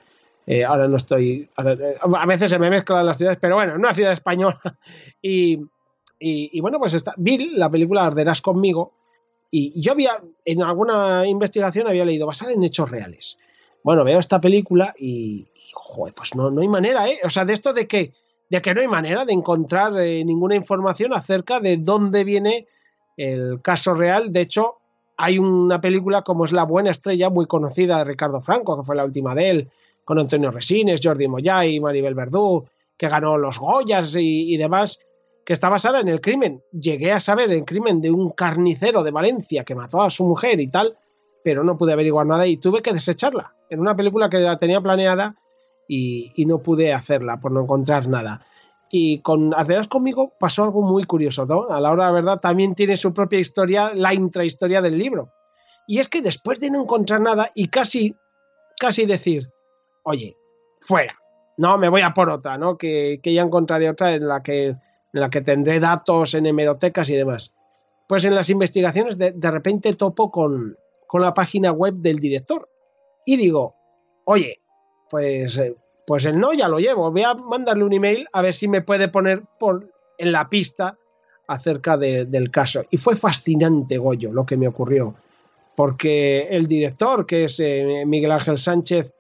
ahora no estoy. a veces se me mezclan las ciudades, pero bueno, en una ciudad española. y, y, bueno, pues está, vi la película Arderás conmigo y, yo había, en alguna investigación había leído basada en hechos reales. Bueno, veo esta película y, joder, pues no, no hay manera, ¿eh? O sea, de esto de que, de que no hay manera de encontrar eh, ninguna información acerca de dónde viene el caso real. De hecho, hay una película como es La Buena Estrella, muy conocida de Ricardo Franco, que fue la última de él, con Antonio Resines, Jordi Moyay, Maribel Verdú, que ganó los Goyas y, demás, que está basada en el crimen. Llegué a saber el crimen de un carnicero de Valencia que mató a su mujer y tal, pero no pude averiguar nada y tuve que desecharla. En una película que la tenía planeada y, no pude hacerla por no encontrar nada. Y con Arderas conmigo pasó algo muy curioso, ¿no? A la hora de la verdad también tiene su propia historia, la intrahistoria del libro. Y es que después de no encontrar nada y casi, casi decir, oye, fuera, no, me voy a por otra, ¿no? Que, ya encontraré otra en la que, en la que tendré datos en hemerotecas y demás. Pues en las investigaciones de, repente topo con, la página web del director y digo, oye, pues, eh, pues el no ya lo llevo, voy a mandarle un email a ver si me puede poner por, en la pista acerca del caso. Y fue fascinante, Goyo, lo que me ocurrió, porque el director, que es eh, Miguel Ángel Sánchez,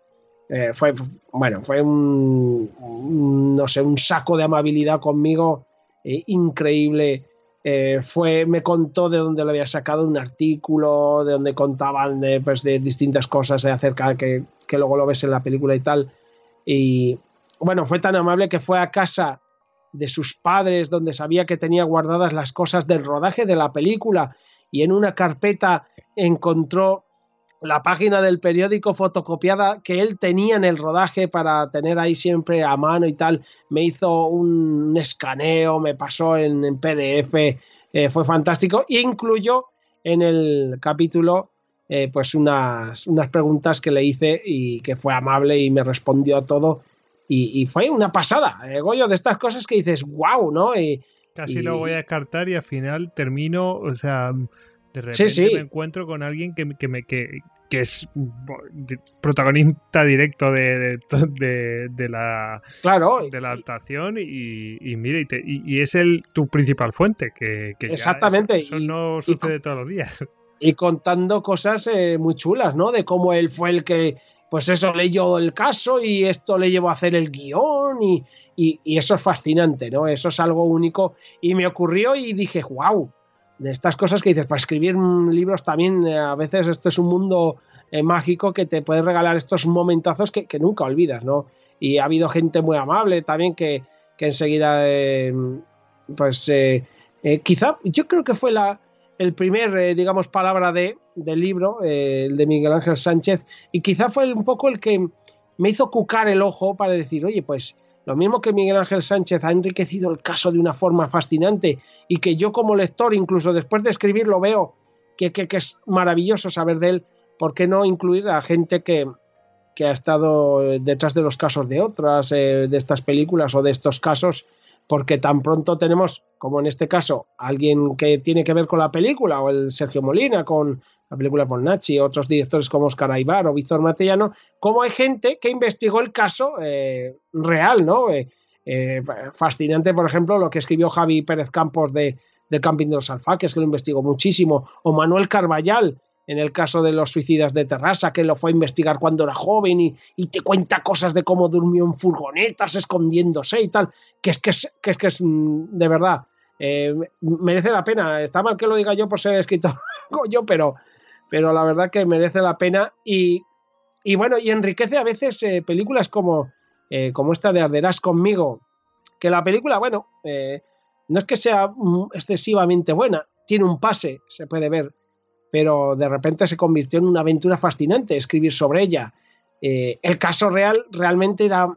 eh, fue, bueno, fue un, no sé, un saco de amabilidad conmigo eh, increíble. Eh, fue, me contó de dónde lo había sacado un artículo, de donde contaban de, pues, de distintas cosas acerca que, que luego lo ves en la película y tal. Y bueno, fue tan amable que fue a casa de sus padres donde sabía que tenía guardadas las cosas del rodaje de la película y en una carpeta encontró la página del periódico fotocopiada que él tenía en el rodaje para tener ahí siempre a mano y tal, me hizo un escaneo, me pasó en, PDF, eh, fue fantástico e incluyó en el capítulo eh, pues unas, unas preguntas que le hice y que fue amable y me respondió a todo y, fue una pasada, eh, Goyo, de estas cosas que dices, wow, ¿no? Y, Casi lo voy a descartar y al final termino, o sea, de repente me encuentro con alguien que, me, que, es protagonista directo de, de, la, claro, de la adaptación y, y mira, y, es el tu principal fuente. Que, exactamente. eso, no sucede todos los días. Y contando cosas eh, muy chulas, ¿no? De cómo él fue el que, pues eso, leyó el caso y esto le llevó a hacer el guion y, y eso es fascinante, ¿no? Eso es algo único. Y me ocurrió y dije, wow de estas cosas que dices, para escribir libros también eh, a veces este es un mundo eh, mágico que te puede regalar estos momentazos que, nunca olvidas, ¿no? Y ha habido gente muy amable también que, enseguida, eh, pues quizá, yo creo que fue la, el primer, digamos, palabra de, del libro, el de Miguel Ángel Sánchez, y quizá fue un poco el que me hizo cucar el ojo para decir, oye, pues lo mismo que Miguel Ángel Sánchez ha enriquecido el caso de una forma fascinante y que yo como lector, incluso después de escribirlo, veo que, es maravilloso saber de él, ¿por qué no incluir a gente que, ha estado detrás de los casos de otras, eh, de estas películas o de estos casos? Porque tan pronto tenemos, como en este caso, alguien que tiene que ver con la película, o el Sergio Molina con la película por Nachi, otros directores como Oscar Aibar o Víctor Matellano, como hay gente que investigó el caso eh, real, ¿no? Eh, eh, fascinante, por ejemplo, lo que escribió Javi Pérez Campos de, de Camping de los Alfaques, que lo investigó muchísimo, o Manuel Carballal, en el caso de los suicidas de Terrassa, que lo fue a investigar cuando era joven y, y, te cuenta cosas de cómo durmió en furgonetas escondiéndose y tal, que es que es, que es, que es mm, de verdad, merece la pena. Está mal que lo diga yo por ser escritor yo, pero, pero la verdad que merece la pena y, bueno, y enriquece a veces eh, películas como, eh, como esta de Arderás conmigo, que la película, bueno, eh, no es que sea excesivamente buena, tiene un pase, se puede ver, pero de repente se convirtió en una aventura fascinante escribir sobre ella. el caso real realmente era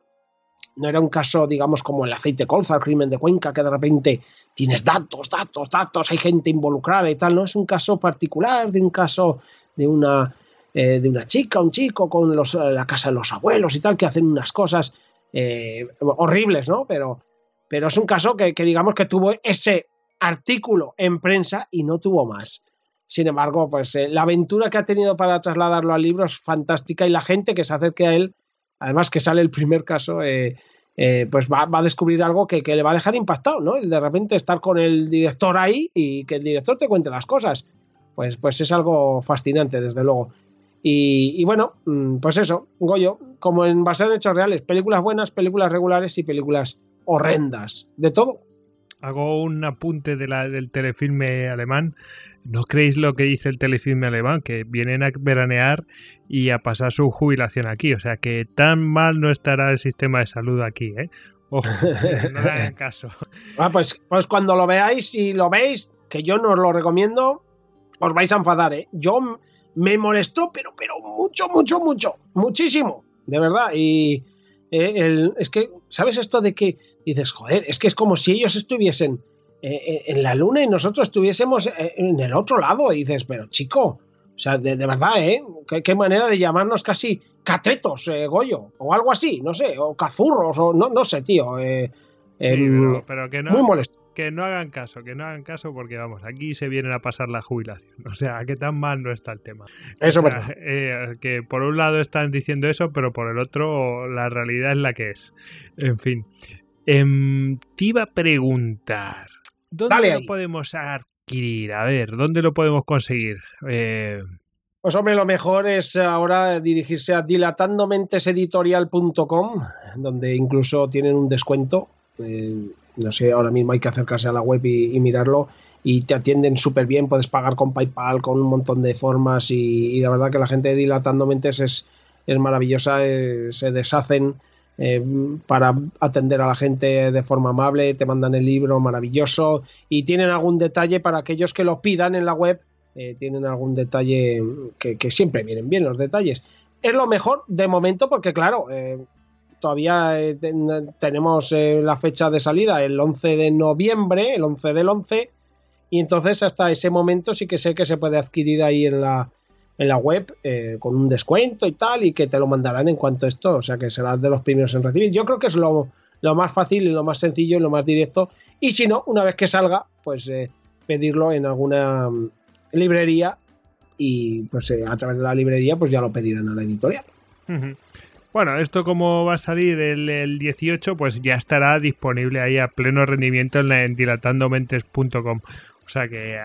no era un caso, digamos, como el aceite colza, el crimen de Cuenca, que de repente tienes datos, datos, datos, hay gente involucrada y tal, no es un caso particular de un caso de una, eh, de una chica, un chico con los, eh, la casa de los abuelos y tal, que hacen unas cosas eh, horribles, ¿no? Pero, pero es un caso que, digamos que tuvo ese artículo en prensa y no tuvo más. Sin embargo, pues la aventura que ha tenido para trasladarlo al libro es fantástica y la gente que se acerque a él además que sale el primer caso, eh, eh, pues va, a descubrir algo que, le va a dejar impactado, ¿no? El de repente estar con el director ahí y que el director te cuente las cosas. Pues, pues es algo fascinante, desde luego. Y, bueno, mm, pues eso, Goyo, como en base en hechos reales, películas buenas, películas regulares y películas horrendas, de todo. hago un apunte de la, del telefilme alemán. ¿No creéis lo que dice el telefilme alemán? Que vienen a veranear y a pasar su jubilación aquí. O sea que tan mal no estará el sistema de salud aquí, ¿eh? Ojo, no le hagan caso. Ah, pues, pues cuando lo veáis y lo veis, que yo no os lo recomiendo, os vais a enfadar, ¿eh? Yo me molestó, pero, pero mucho, mucho, mucho, muchísimo, de verdad. Y eh, es que, ¿sabes esto de que dices, joder, es que es como si ellos estuviesen en la luna y nosotros estuviésemos en el otro lado? Y dices, pero chico, o sea, de, verdad, ¿eh? ¿Qué, manera de llamarnos casi catetos, Goyo, o algo así, no sé, o cazurros, o no, no sé, tío. Pero, que no, muy molesto. Que no hagan caso, que no hagan caso porque vamos, aquí se vienen a pasar la jubilación. O sea, que tan mal no está el tema. Eso eh, que por un lado están diciendo eso, pero por el otro la realidad es la que es. En fin. Em, te iba a preguntar, ¿dónde lo podemos adquirir? A ver, ¿dónde lo podemos conseguir? Eh, pues hombre, lo mejor es ahora dirigirse a dilatandomenteseditorial.com, donde incluso tienen un descuento eh, no sé, ahora mismo hay que acercarse a la web y, mirarlo y te atienden súper bien, puedes pagar con PayPal, con un montón de formas y, la verdad que la gente de Dilatando Mentes es, es maravillosa, eh, se deshacen eh, para atender a la gente de forma amable, te mandan el libro maravilloso y tienen algún detalle para aquellos que lo pidan en la web, tienen algún detalle que, siempre vienen bien los detalles. Es lo mejor de momento porque claro, todavía eh, tenemos eh, la fecha de salida el 11 de noviembre, el 11 del 11, y entonces hasta ese momento sí que sé que se puede adquirir ahí en la, en la web eh, con un descuento y tal, y que te lo mandarán en cuanto a esto, o sea que serás de los primeros en recibir. Yo creo que es lo, lo más fácil y lo más sencillo y lo más directo, y si no, una vez que salga, pues pedirlo en alguna mm, librería y pues a través de la librería pues ya lo pedirán a la editorial. Bueno, esto como va a salir el, 18, pues ya estará disponible ahí a pleno rendimiento en, dilatandomentes.com. O sea que eh,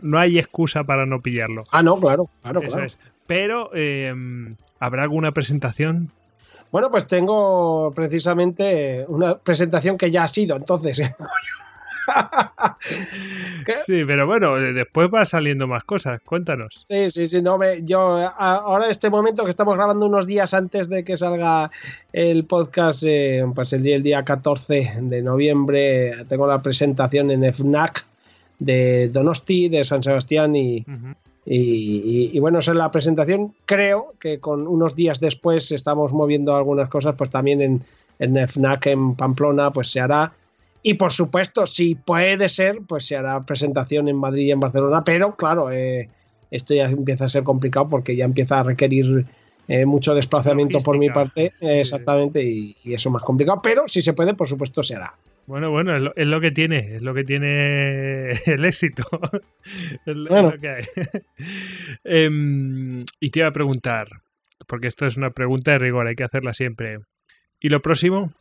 no, hay excusa para no pillarlo. Ah, no, claro, claro. Eso es. Pero, em, ¿habrá alguna presentación? Bueno, pues tengo precisamente una presentación que ya ha sido, entonces. sí, pero bueno, después va saliendo más cosas. Cuéntanos. Sí, sí, sí. No, me, yo ahora este momento que estamos grabando unos días antes de que salga el podcast, eh, pues el día, el día 14 de noviembre, tengo la presentación en FNAC de Donosti, de San Sebastián y, y, bueno, esa es la presentación. Creo que con unos días después estamos moviendo algunas cosas, pues también en, en FNAC en Pamplona, pues se hará y por supuesto, si puede ser, pues se hará presentación en Madrid y en Barcelona, pero claro, eh, esto ya empieza a ser complicado porque ya empieza a requerir eh, mucho desplazamiento por mi parte, exactamente, y, eso es más complicado, pero si se puede, por supuesto, se hará. Bueno, bueno, es lo, que tiene, es lo que tiene el éxito. es, lo, que hay. Em, y te iba a preguntar, porque esto es una pregunta de rigor, hay que hacerla siempre. ¿Y lo próximo?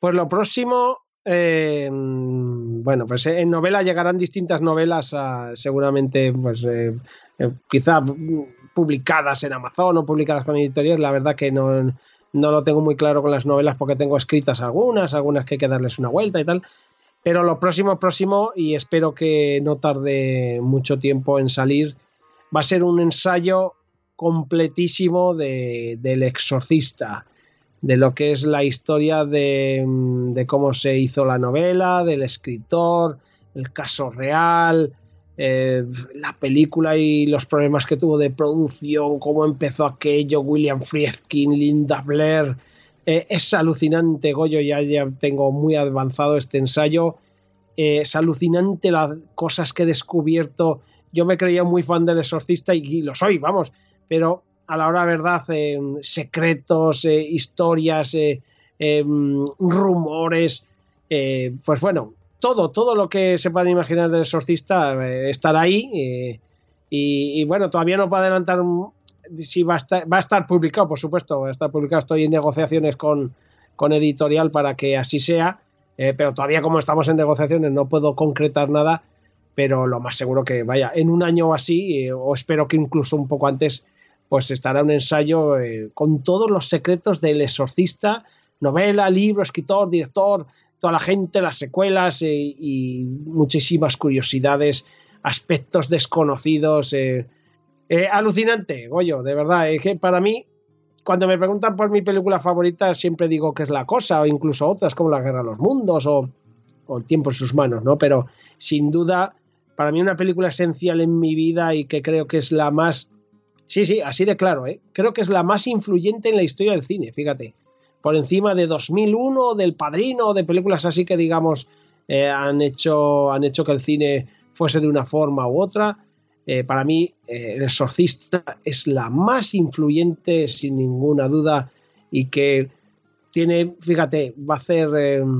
Pues lo próximo, eh, bueno, pues en novela llegarán distintas novelas, seguramente, pues eh, eh, quizá publicadas en Amazon o publicadas con editoriales. La verdad que no, no lo tengo muy claro con las novelas porque tengo escritas algunas, algunas que hay que darles una vuelta y tal. Pero lo próximo, próximo, y espero que no tarde mucho tiempo en salir, va a ser un ensayo completísimo de, del exorcista de lo que es la historia mm, de, cómo se hizo la novela, del escritor, el caso real, eh, la película y los problemas que tuvo de producción, cómo empezó aquello, William Friedkin, Linda Blair. Eh, es alucinante, Goyo, ya, ya tengo muy avanzado este ensayo. Eh, es alucinante las cosas que he descubierto. Yo me creía muy fan del exorcista y lo soy, vamos, pero a la hora verdad secretos, historias, eh, rumores, pues bueno, todo, todo lo que se pueda imaginar del exorcista estará ahí. Y, bueno, todavía no puedo adelantar si va a, estar, publicado, por supuesto, va a estar publicado. Estoy en negociaciones con, con editorial para que así sea, pero todavía como estamos en negociaciones no puedo concretar nada, pero lo más seguro que vaya en un año o así, o espero que incluso un poco antes, pues estará un ensayo eh, con todos los secretos del exorcista, novela, libro, escritor, director, toda la gente, las secuelas eh, y muchísimas curiosidades, aspectos desconocidos. Eh, eh, alucinante, Goyo, de verdad. Es que para mí, cuando me preguntan por mi película favorita, siempre digo que es La Cosa, o incluso otras como La Guerra de los Mundos o, o El Tiempo en sus manos, ¿no? Pero sin duda, para mí una película esencial en mi vida y que creo que es la más... Sí, sí, así de claro, ¿eh? Creo que es la más influyente en la historia del cine, fíjate por encima de 2001, del Padrino, de películas así que digamos eh, han, hecho, han hecho que el cine fuese de una forma u otra. Eh, para mí, eh, El Exorcista es la más influyente, sin ninguna duda, y que tiene, fíjate, va a hacer,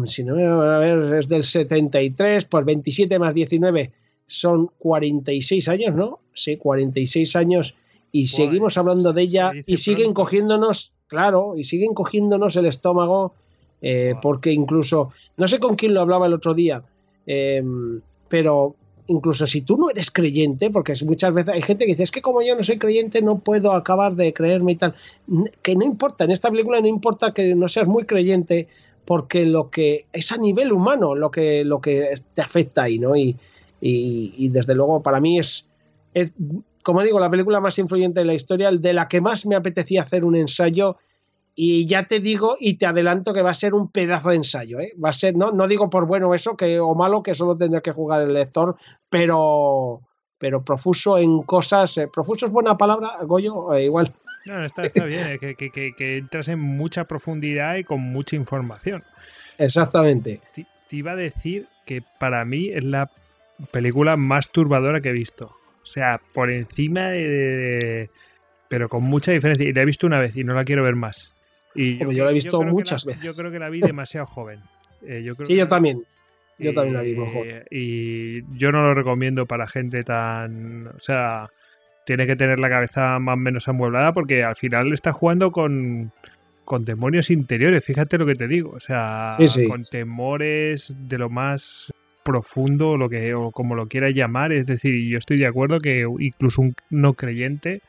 si no, a ver, es del 73, pues 27 más 19 son 46 años, ¿no? Sí, 46 años, y seguimos hablando de ella y siguen cogiéndonos claro, y siguen cogiéndonos el estómago, eh, porque incluso, no sé con quién lo hablaba el otro día, em, pero incluso si tú no eres creyente, porque muchas veces hay gente que dice, es que como yo no soy creyente no puedo acabar de creerme y tal, que no importa, en esta película no importa que no seas muy creyente, porque lo que es a nivel humano lo que, lo que te afecta ahí, ¿no? Y, y, desde luego para mí es, es como digo, la película más influyente de la historia, de la que más me apetecía hacer un ensayo. Y ya te digo y te adelanto que va a ser un pedazo de ensayo. ¿eh? Va a ser, no, no digo por bueno eso que, o malo, que solo tendrá que jugar el lector, pero, pero profuso en cosas. Eh, profuso es buena palabra, Goyo, eh, igual. No, está, está bien, que, que, que, entras en mucha profundidad y con mucha información. Exactamente. te iba a decir que para mí es la película más turbadora que he visto. O sea, por encima de, Pero con mucha diferencia. Y la he visto una vez y no la quiero ver más. Y yo, la he visto muchas veces. Yo creo que la vi demasiado joven. Eh, sí, yo también. Yo también la vi mejor. Y yo no lo recomiendo para gente tan. O sea, tiene que tener la cabeza más o menos amueblada porque al final está jugando con, con demonios interiores. Fíjate lo que te digo. O sea, con temores de lo más profundo, lo que, o como lo quiera llamar. Es decir, yo estoy de acuerdo que incluso un no creyente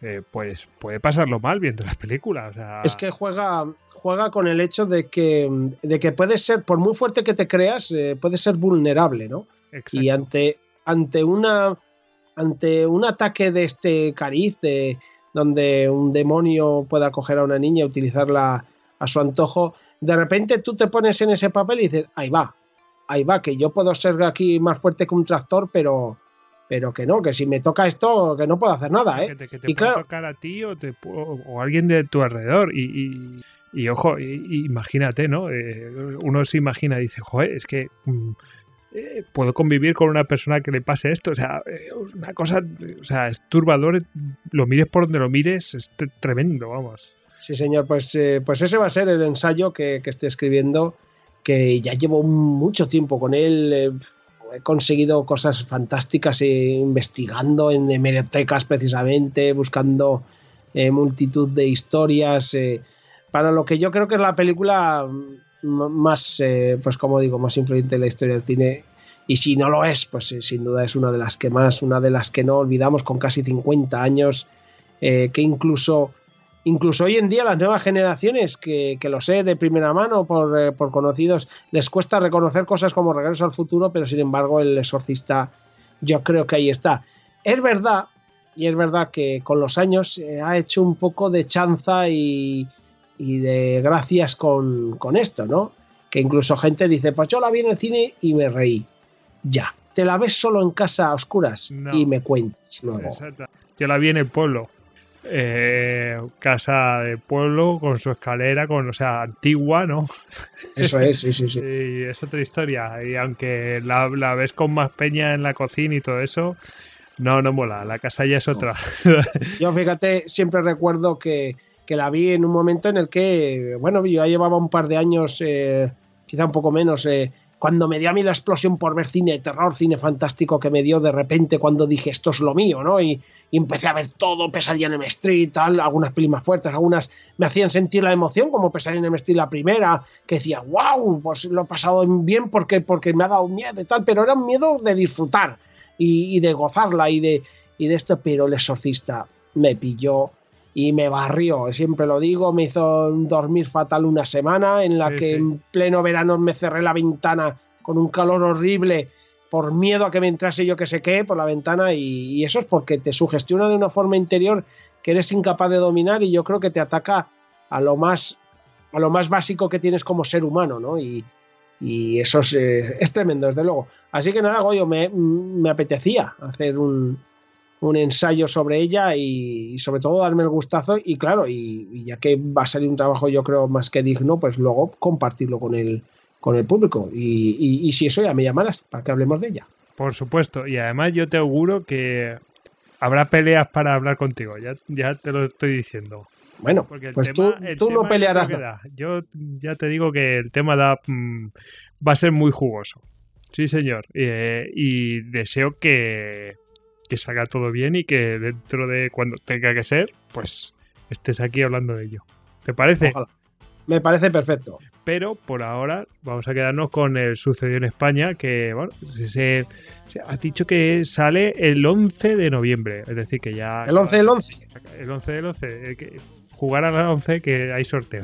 eh, pues puede pasarlo mal viendo las películas. Es que juega, juega con el hecho de que, de que puedes ser, por muy fuerte que te creas, eh, puedes ser vulnerable, ¿no? Y ante, ante una ante un ataque de este cariz, de, donde un demonio pueda coger a una niña y utilizarla a su antojo, de repente tú te pones en ese papel y dices, ahí va, ahí va, que yo puedo ser aquí más fuerte que un tractor, pero, pero que no, que si me toca esto, que no puedo hacer nada, ¿eh? Que te, y puede tocar a ti o, te, o, alguien de tu alrededor. Y, y, ojo, imagínate, ¿no? Eh, uno se imagina y dice, joder, es que mm, eh, puedo convivir con una persona que le pase esto. O sea, eh, una cosa, o sea, es turbador, lo mires por donde lo mires, es tremendo, vamos. Sí, señor, pues, pues ese va a ser el ensayo que, que estoy escribiendo que ya llevo mucho tiempo con él. Eh, he conseguido cosas fantásticas eh, investigando en hemerotecas precisamente, buscando eh, multitud de historias. para lo que yo creo que es la película más, pues como digo, más influyente en la historia del cine. Y si no lo es, pues sin duda es una de las que más, una de las que no olvidamos con casi 50 años, que incluso Incluso hoy en día las nuevas generaciones, que, lo sé de primera mano eh, por, conocidos, les cuesta reconocer cosas como Regreso al Futuro, pero sin embargo el exorcista yo creo que ahí está. Es verdad, y es verdad que con los años eh, ha hecho un poco de chanza y, de gracias con, esto, ¿no? Que incluso gente dice, pues yo la vi en el cine y me reí. Ya, te la ves solo en casa a oscuras y me cuentas luego. Yo la vi en el pueblo eh, casa de pueblo con su escalera, con, o sea, antigua, ¿no? Eso es, sí, sí, sí. y es otra historia. Y aunque la, ves con más peña en la cocina y todo eso, no, no mola. La casa ya es otra. Yo, fíjate, siempre recuerdo que, la vi en un momento en el que, bueno, yo ya llevaba un par de años, eh, quizá un poco menos, eh, cuando me dio a mí la explosión por ver cine de terror, cine fantástico que me dio de repente cuando dije esto es lo mío, ¿no? Y, empecé a ver todo, Pesadilla en M Street, tal, algunas pelis más fuertes, algunas me hacían sentir la emoción, como Pesadilla en M Street la primera, que decía, wow, pues lo he pasado bien porque, porque me ha dado miedo y tal, pero era un miedo de disfrutar y, de gozarla y de, y de esto, pero el exorcista me pilló y me barrió, siempre lo digo, me hizo dormir fatal una semana en la que en pleno verano me cerré la ventana con un calor horrible por miedo a que me entrase yo que sé qué por la ventana y, eso es porque te sugestiona de una forma interior que eres incapaz de dominar y yo creo que te ataca a lo más a lo más básico que tienes como ser humano, ¿no? Y, eso eh, es, tremendo, desde luego. Así que nada, Goyo, me, me apetecía hacer un, un ensayo sobre ella y, sobre todo darme el gustazo y claro, y, ya que va a salir un trabajo yo creo más que digno, pues luego compartirlo con el, con el público. Y, si eso ya me llamarás para que hablemos de ella. Por supuesto, y además yo te auguro que habrá peleas para hablar contigo, ya, ya te lo estoy diciendo. Bueno, pues tú, no pelearás. Yo ya te digo que el tema da, mm, va a ser muy jugoso. Sí, señor. Eh, y deseo que, que salga todo bien y que dentro de cuando tenga que ser, pues estés aquí hablando de ello. ¿Te parece? Me parece perfecto. Pero por ahora vamos a quedarnos con el sucedió en España, que bueno, se, ha dicho que sale el 11 de noviembre, es decir, que ya... El 11 del 11. El 11 del 11. Que, jugar a la 11 que hay sorteo.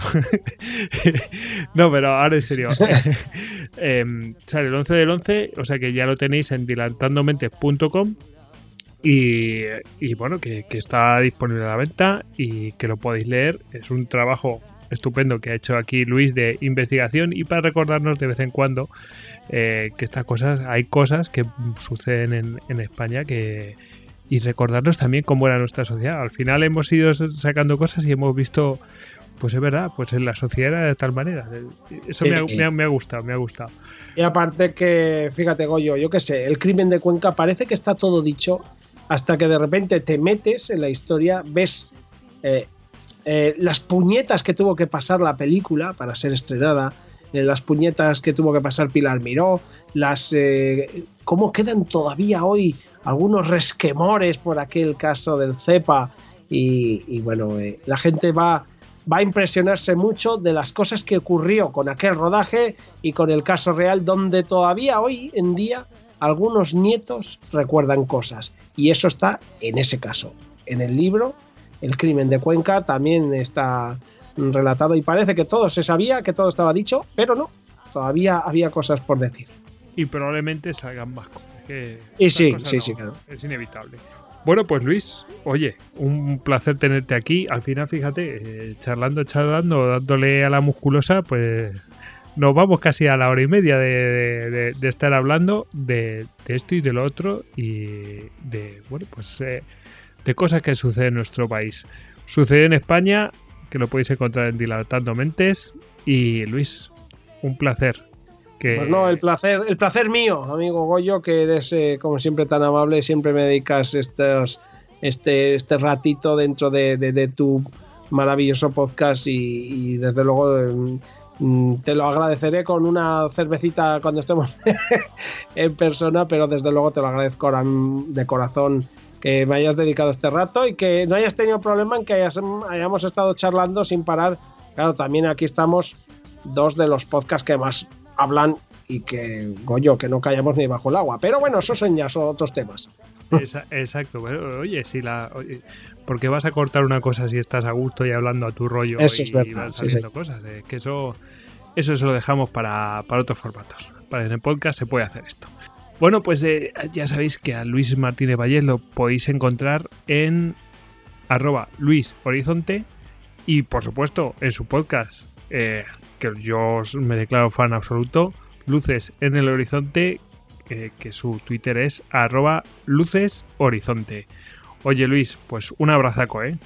no, pero ahora en serio. Em, sale el 11 del 11, o sea que ya lo tenéis en dilantandomentes.com y, bueno, que, está disponible a la venta y que lo podéis leer. Es un trabajo estupendo que ha hecho aquí Luis de investigación y para recordarnos de vez en cuando eh, que estas cosas, hay cosas que suceden en, España que, y recordarnos también cómo era nuestra sociedad. Al final hemos ido sacando cosas y hemos visto, pues es verdad, pues en la sociedad era de tal manera. Eso me, ha, me, ha, gustado, me ha gustado. Y aparte que, fíjate Goyo, yo qué sé, el crimen de Cuenca parece que está todo dicho hasta que de repente te metes en la historia, ves eh, eh, las puñetas que tuvo que pasar la película para ser estrenada, eh, las puñetas que tuvo que pasar Pilar Miró, las cómo quedan todavía hoy algunos resquemores por aquel caso del CEPA. Y, bueno, la gente va, va a impresionarse mucho de las cosas que ocurrió con aquel rodaje y con el caso real donde todavía hoy en día algunos nietos recuerdan cosas. Y eso está en ese caso. En el libro, el crimen de Cuenca también está relatado y parece que todo se sabía, que todo estaba dicho, pero no, todavía había cosas por decir. Y probablemente salgan más cosas. y sí, sí, sí, claro. Es inevitable. Bueno, pues Luis, oye, un placer tenerte aquí. Al final, fíjate, eh, charlando, charlando, dándole a la musculosa, pues nos vamos casi a la hora y media de, estar hablando de, esto y de lo otro y de, bueno, pues eh, de cosas que suceden en nuestro país. Sucede en España, que lo podéis encontrar en Dilatando Mentes. Y Luis, un placer. Que... Pues no, el placer, el placer mío, amigo Goyo, que eres eh, como siempre tan amable, siempre me dedicas estos, este, este ratito dentro de, tu maravilloso podcast y, desde luego Mm, te lo agradeceré con una cervecita cuando estemos en persona, pero desde luego te lo agradezco de corazón que me hayas dedicado este rato y que no hayas tenido problema en que hayamos estado charlando sin parar. Claro, también aquí estamos dos de los podcasts que más hablan y que, Goyo, que no callamos ni bajo el agua. Pero bueno, esos son ya otros temas. Exacto. oye, si la, porque vas a cortar una cosa si estás a gusto y hablando a tu rollo eso y, es verdad, cosas. que eso, eso se lo dejamos para, otros formatos. Para en el podcast se puede hacer esto. Bueno, pues eh, ya sabéis que a Luis Martínez Valle lo podéis encontrar en arroba Luis Horizonte y por supuesto en su podcast, eh, que yo me declaro fan absoluto, Luces en el Horizonte, que su Twitter es arroba Luces Horizonte. Oye Luis, pues un abrazaco, ¿eh?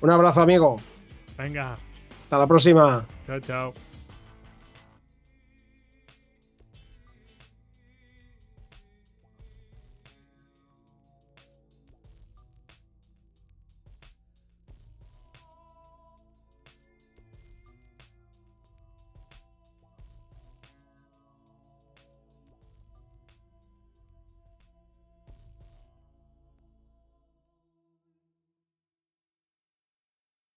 Un abrazo amigo. Venga. Hasta la próxima. Chao, chao.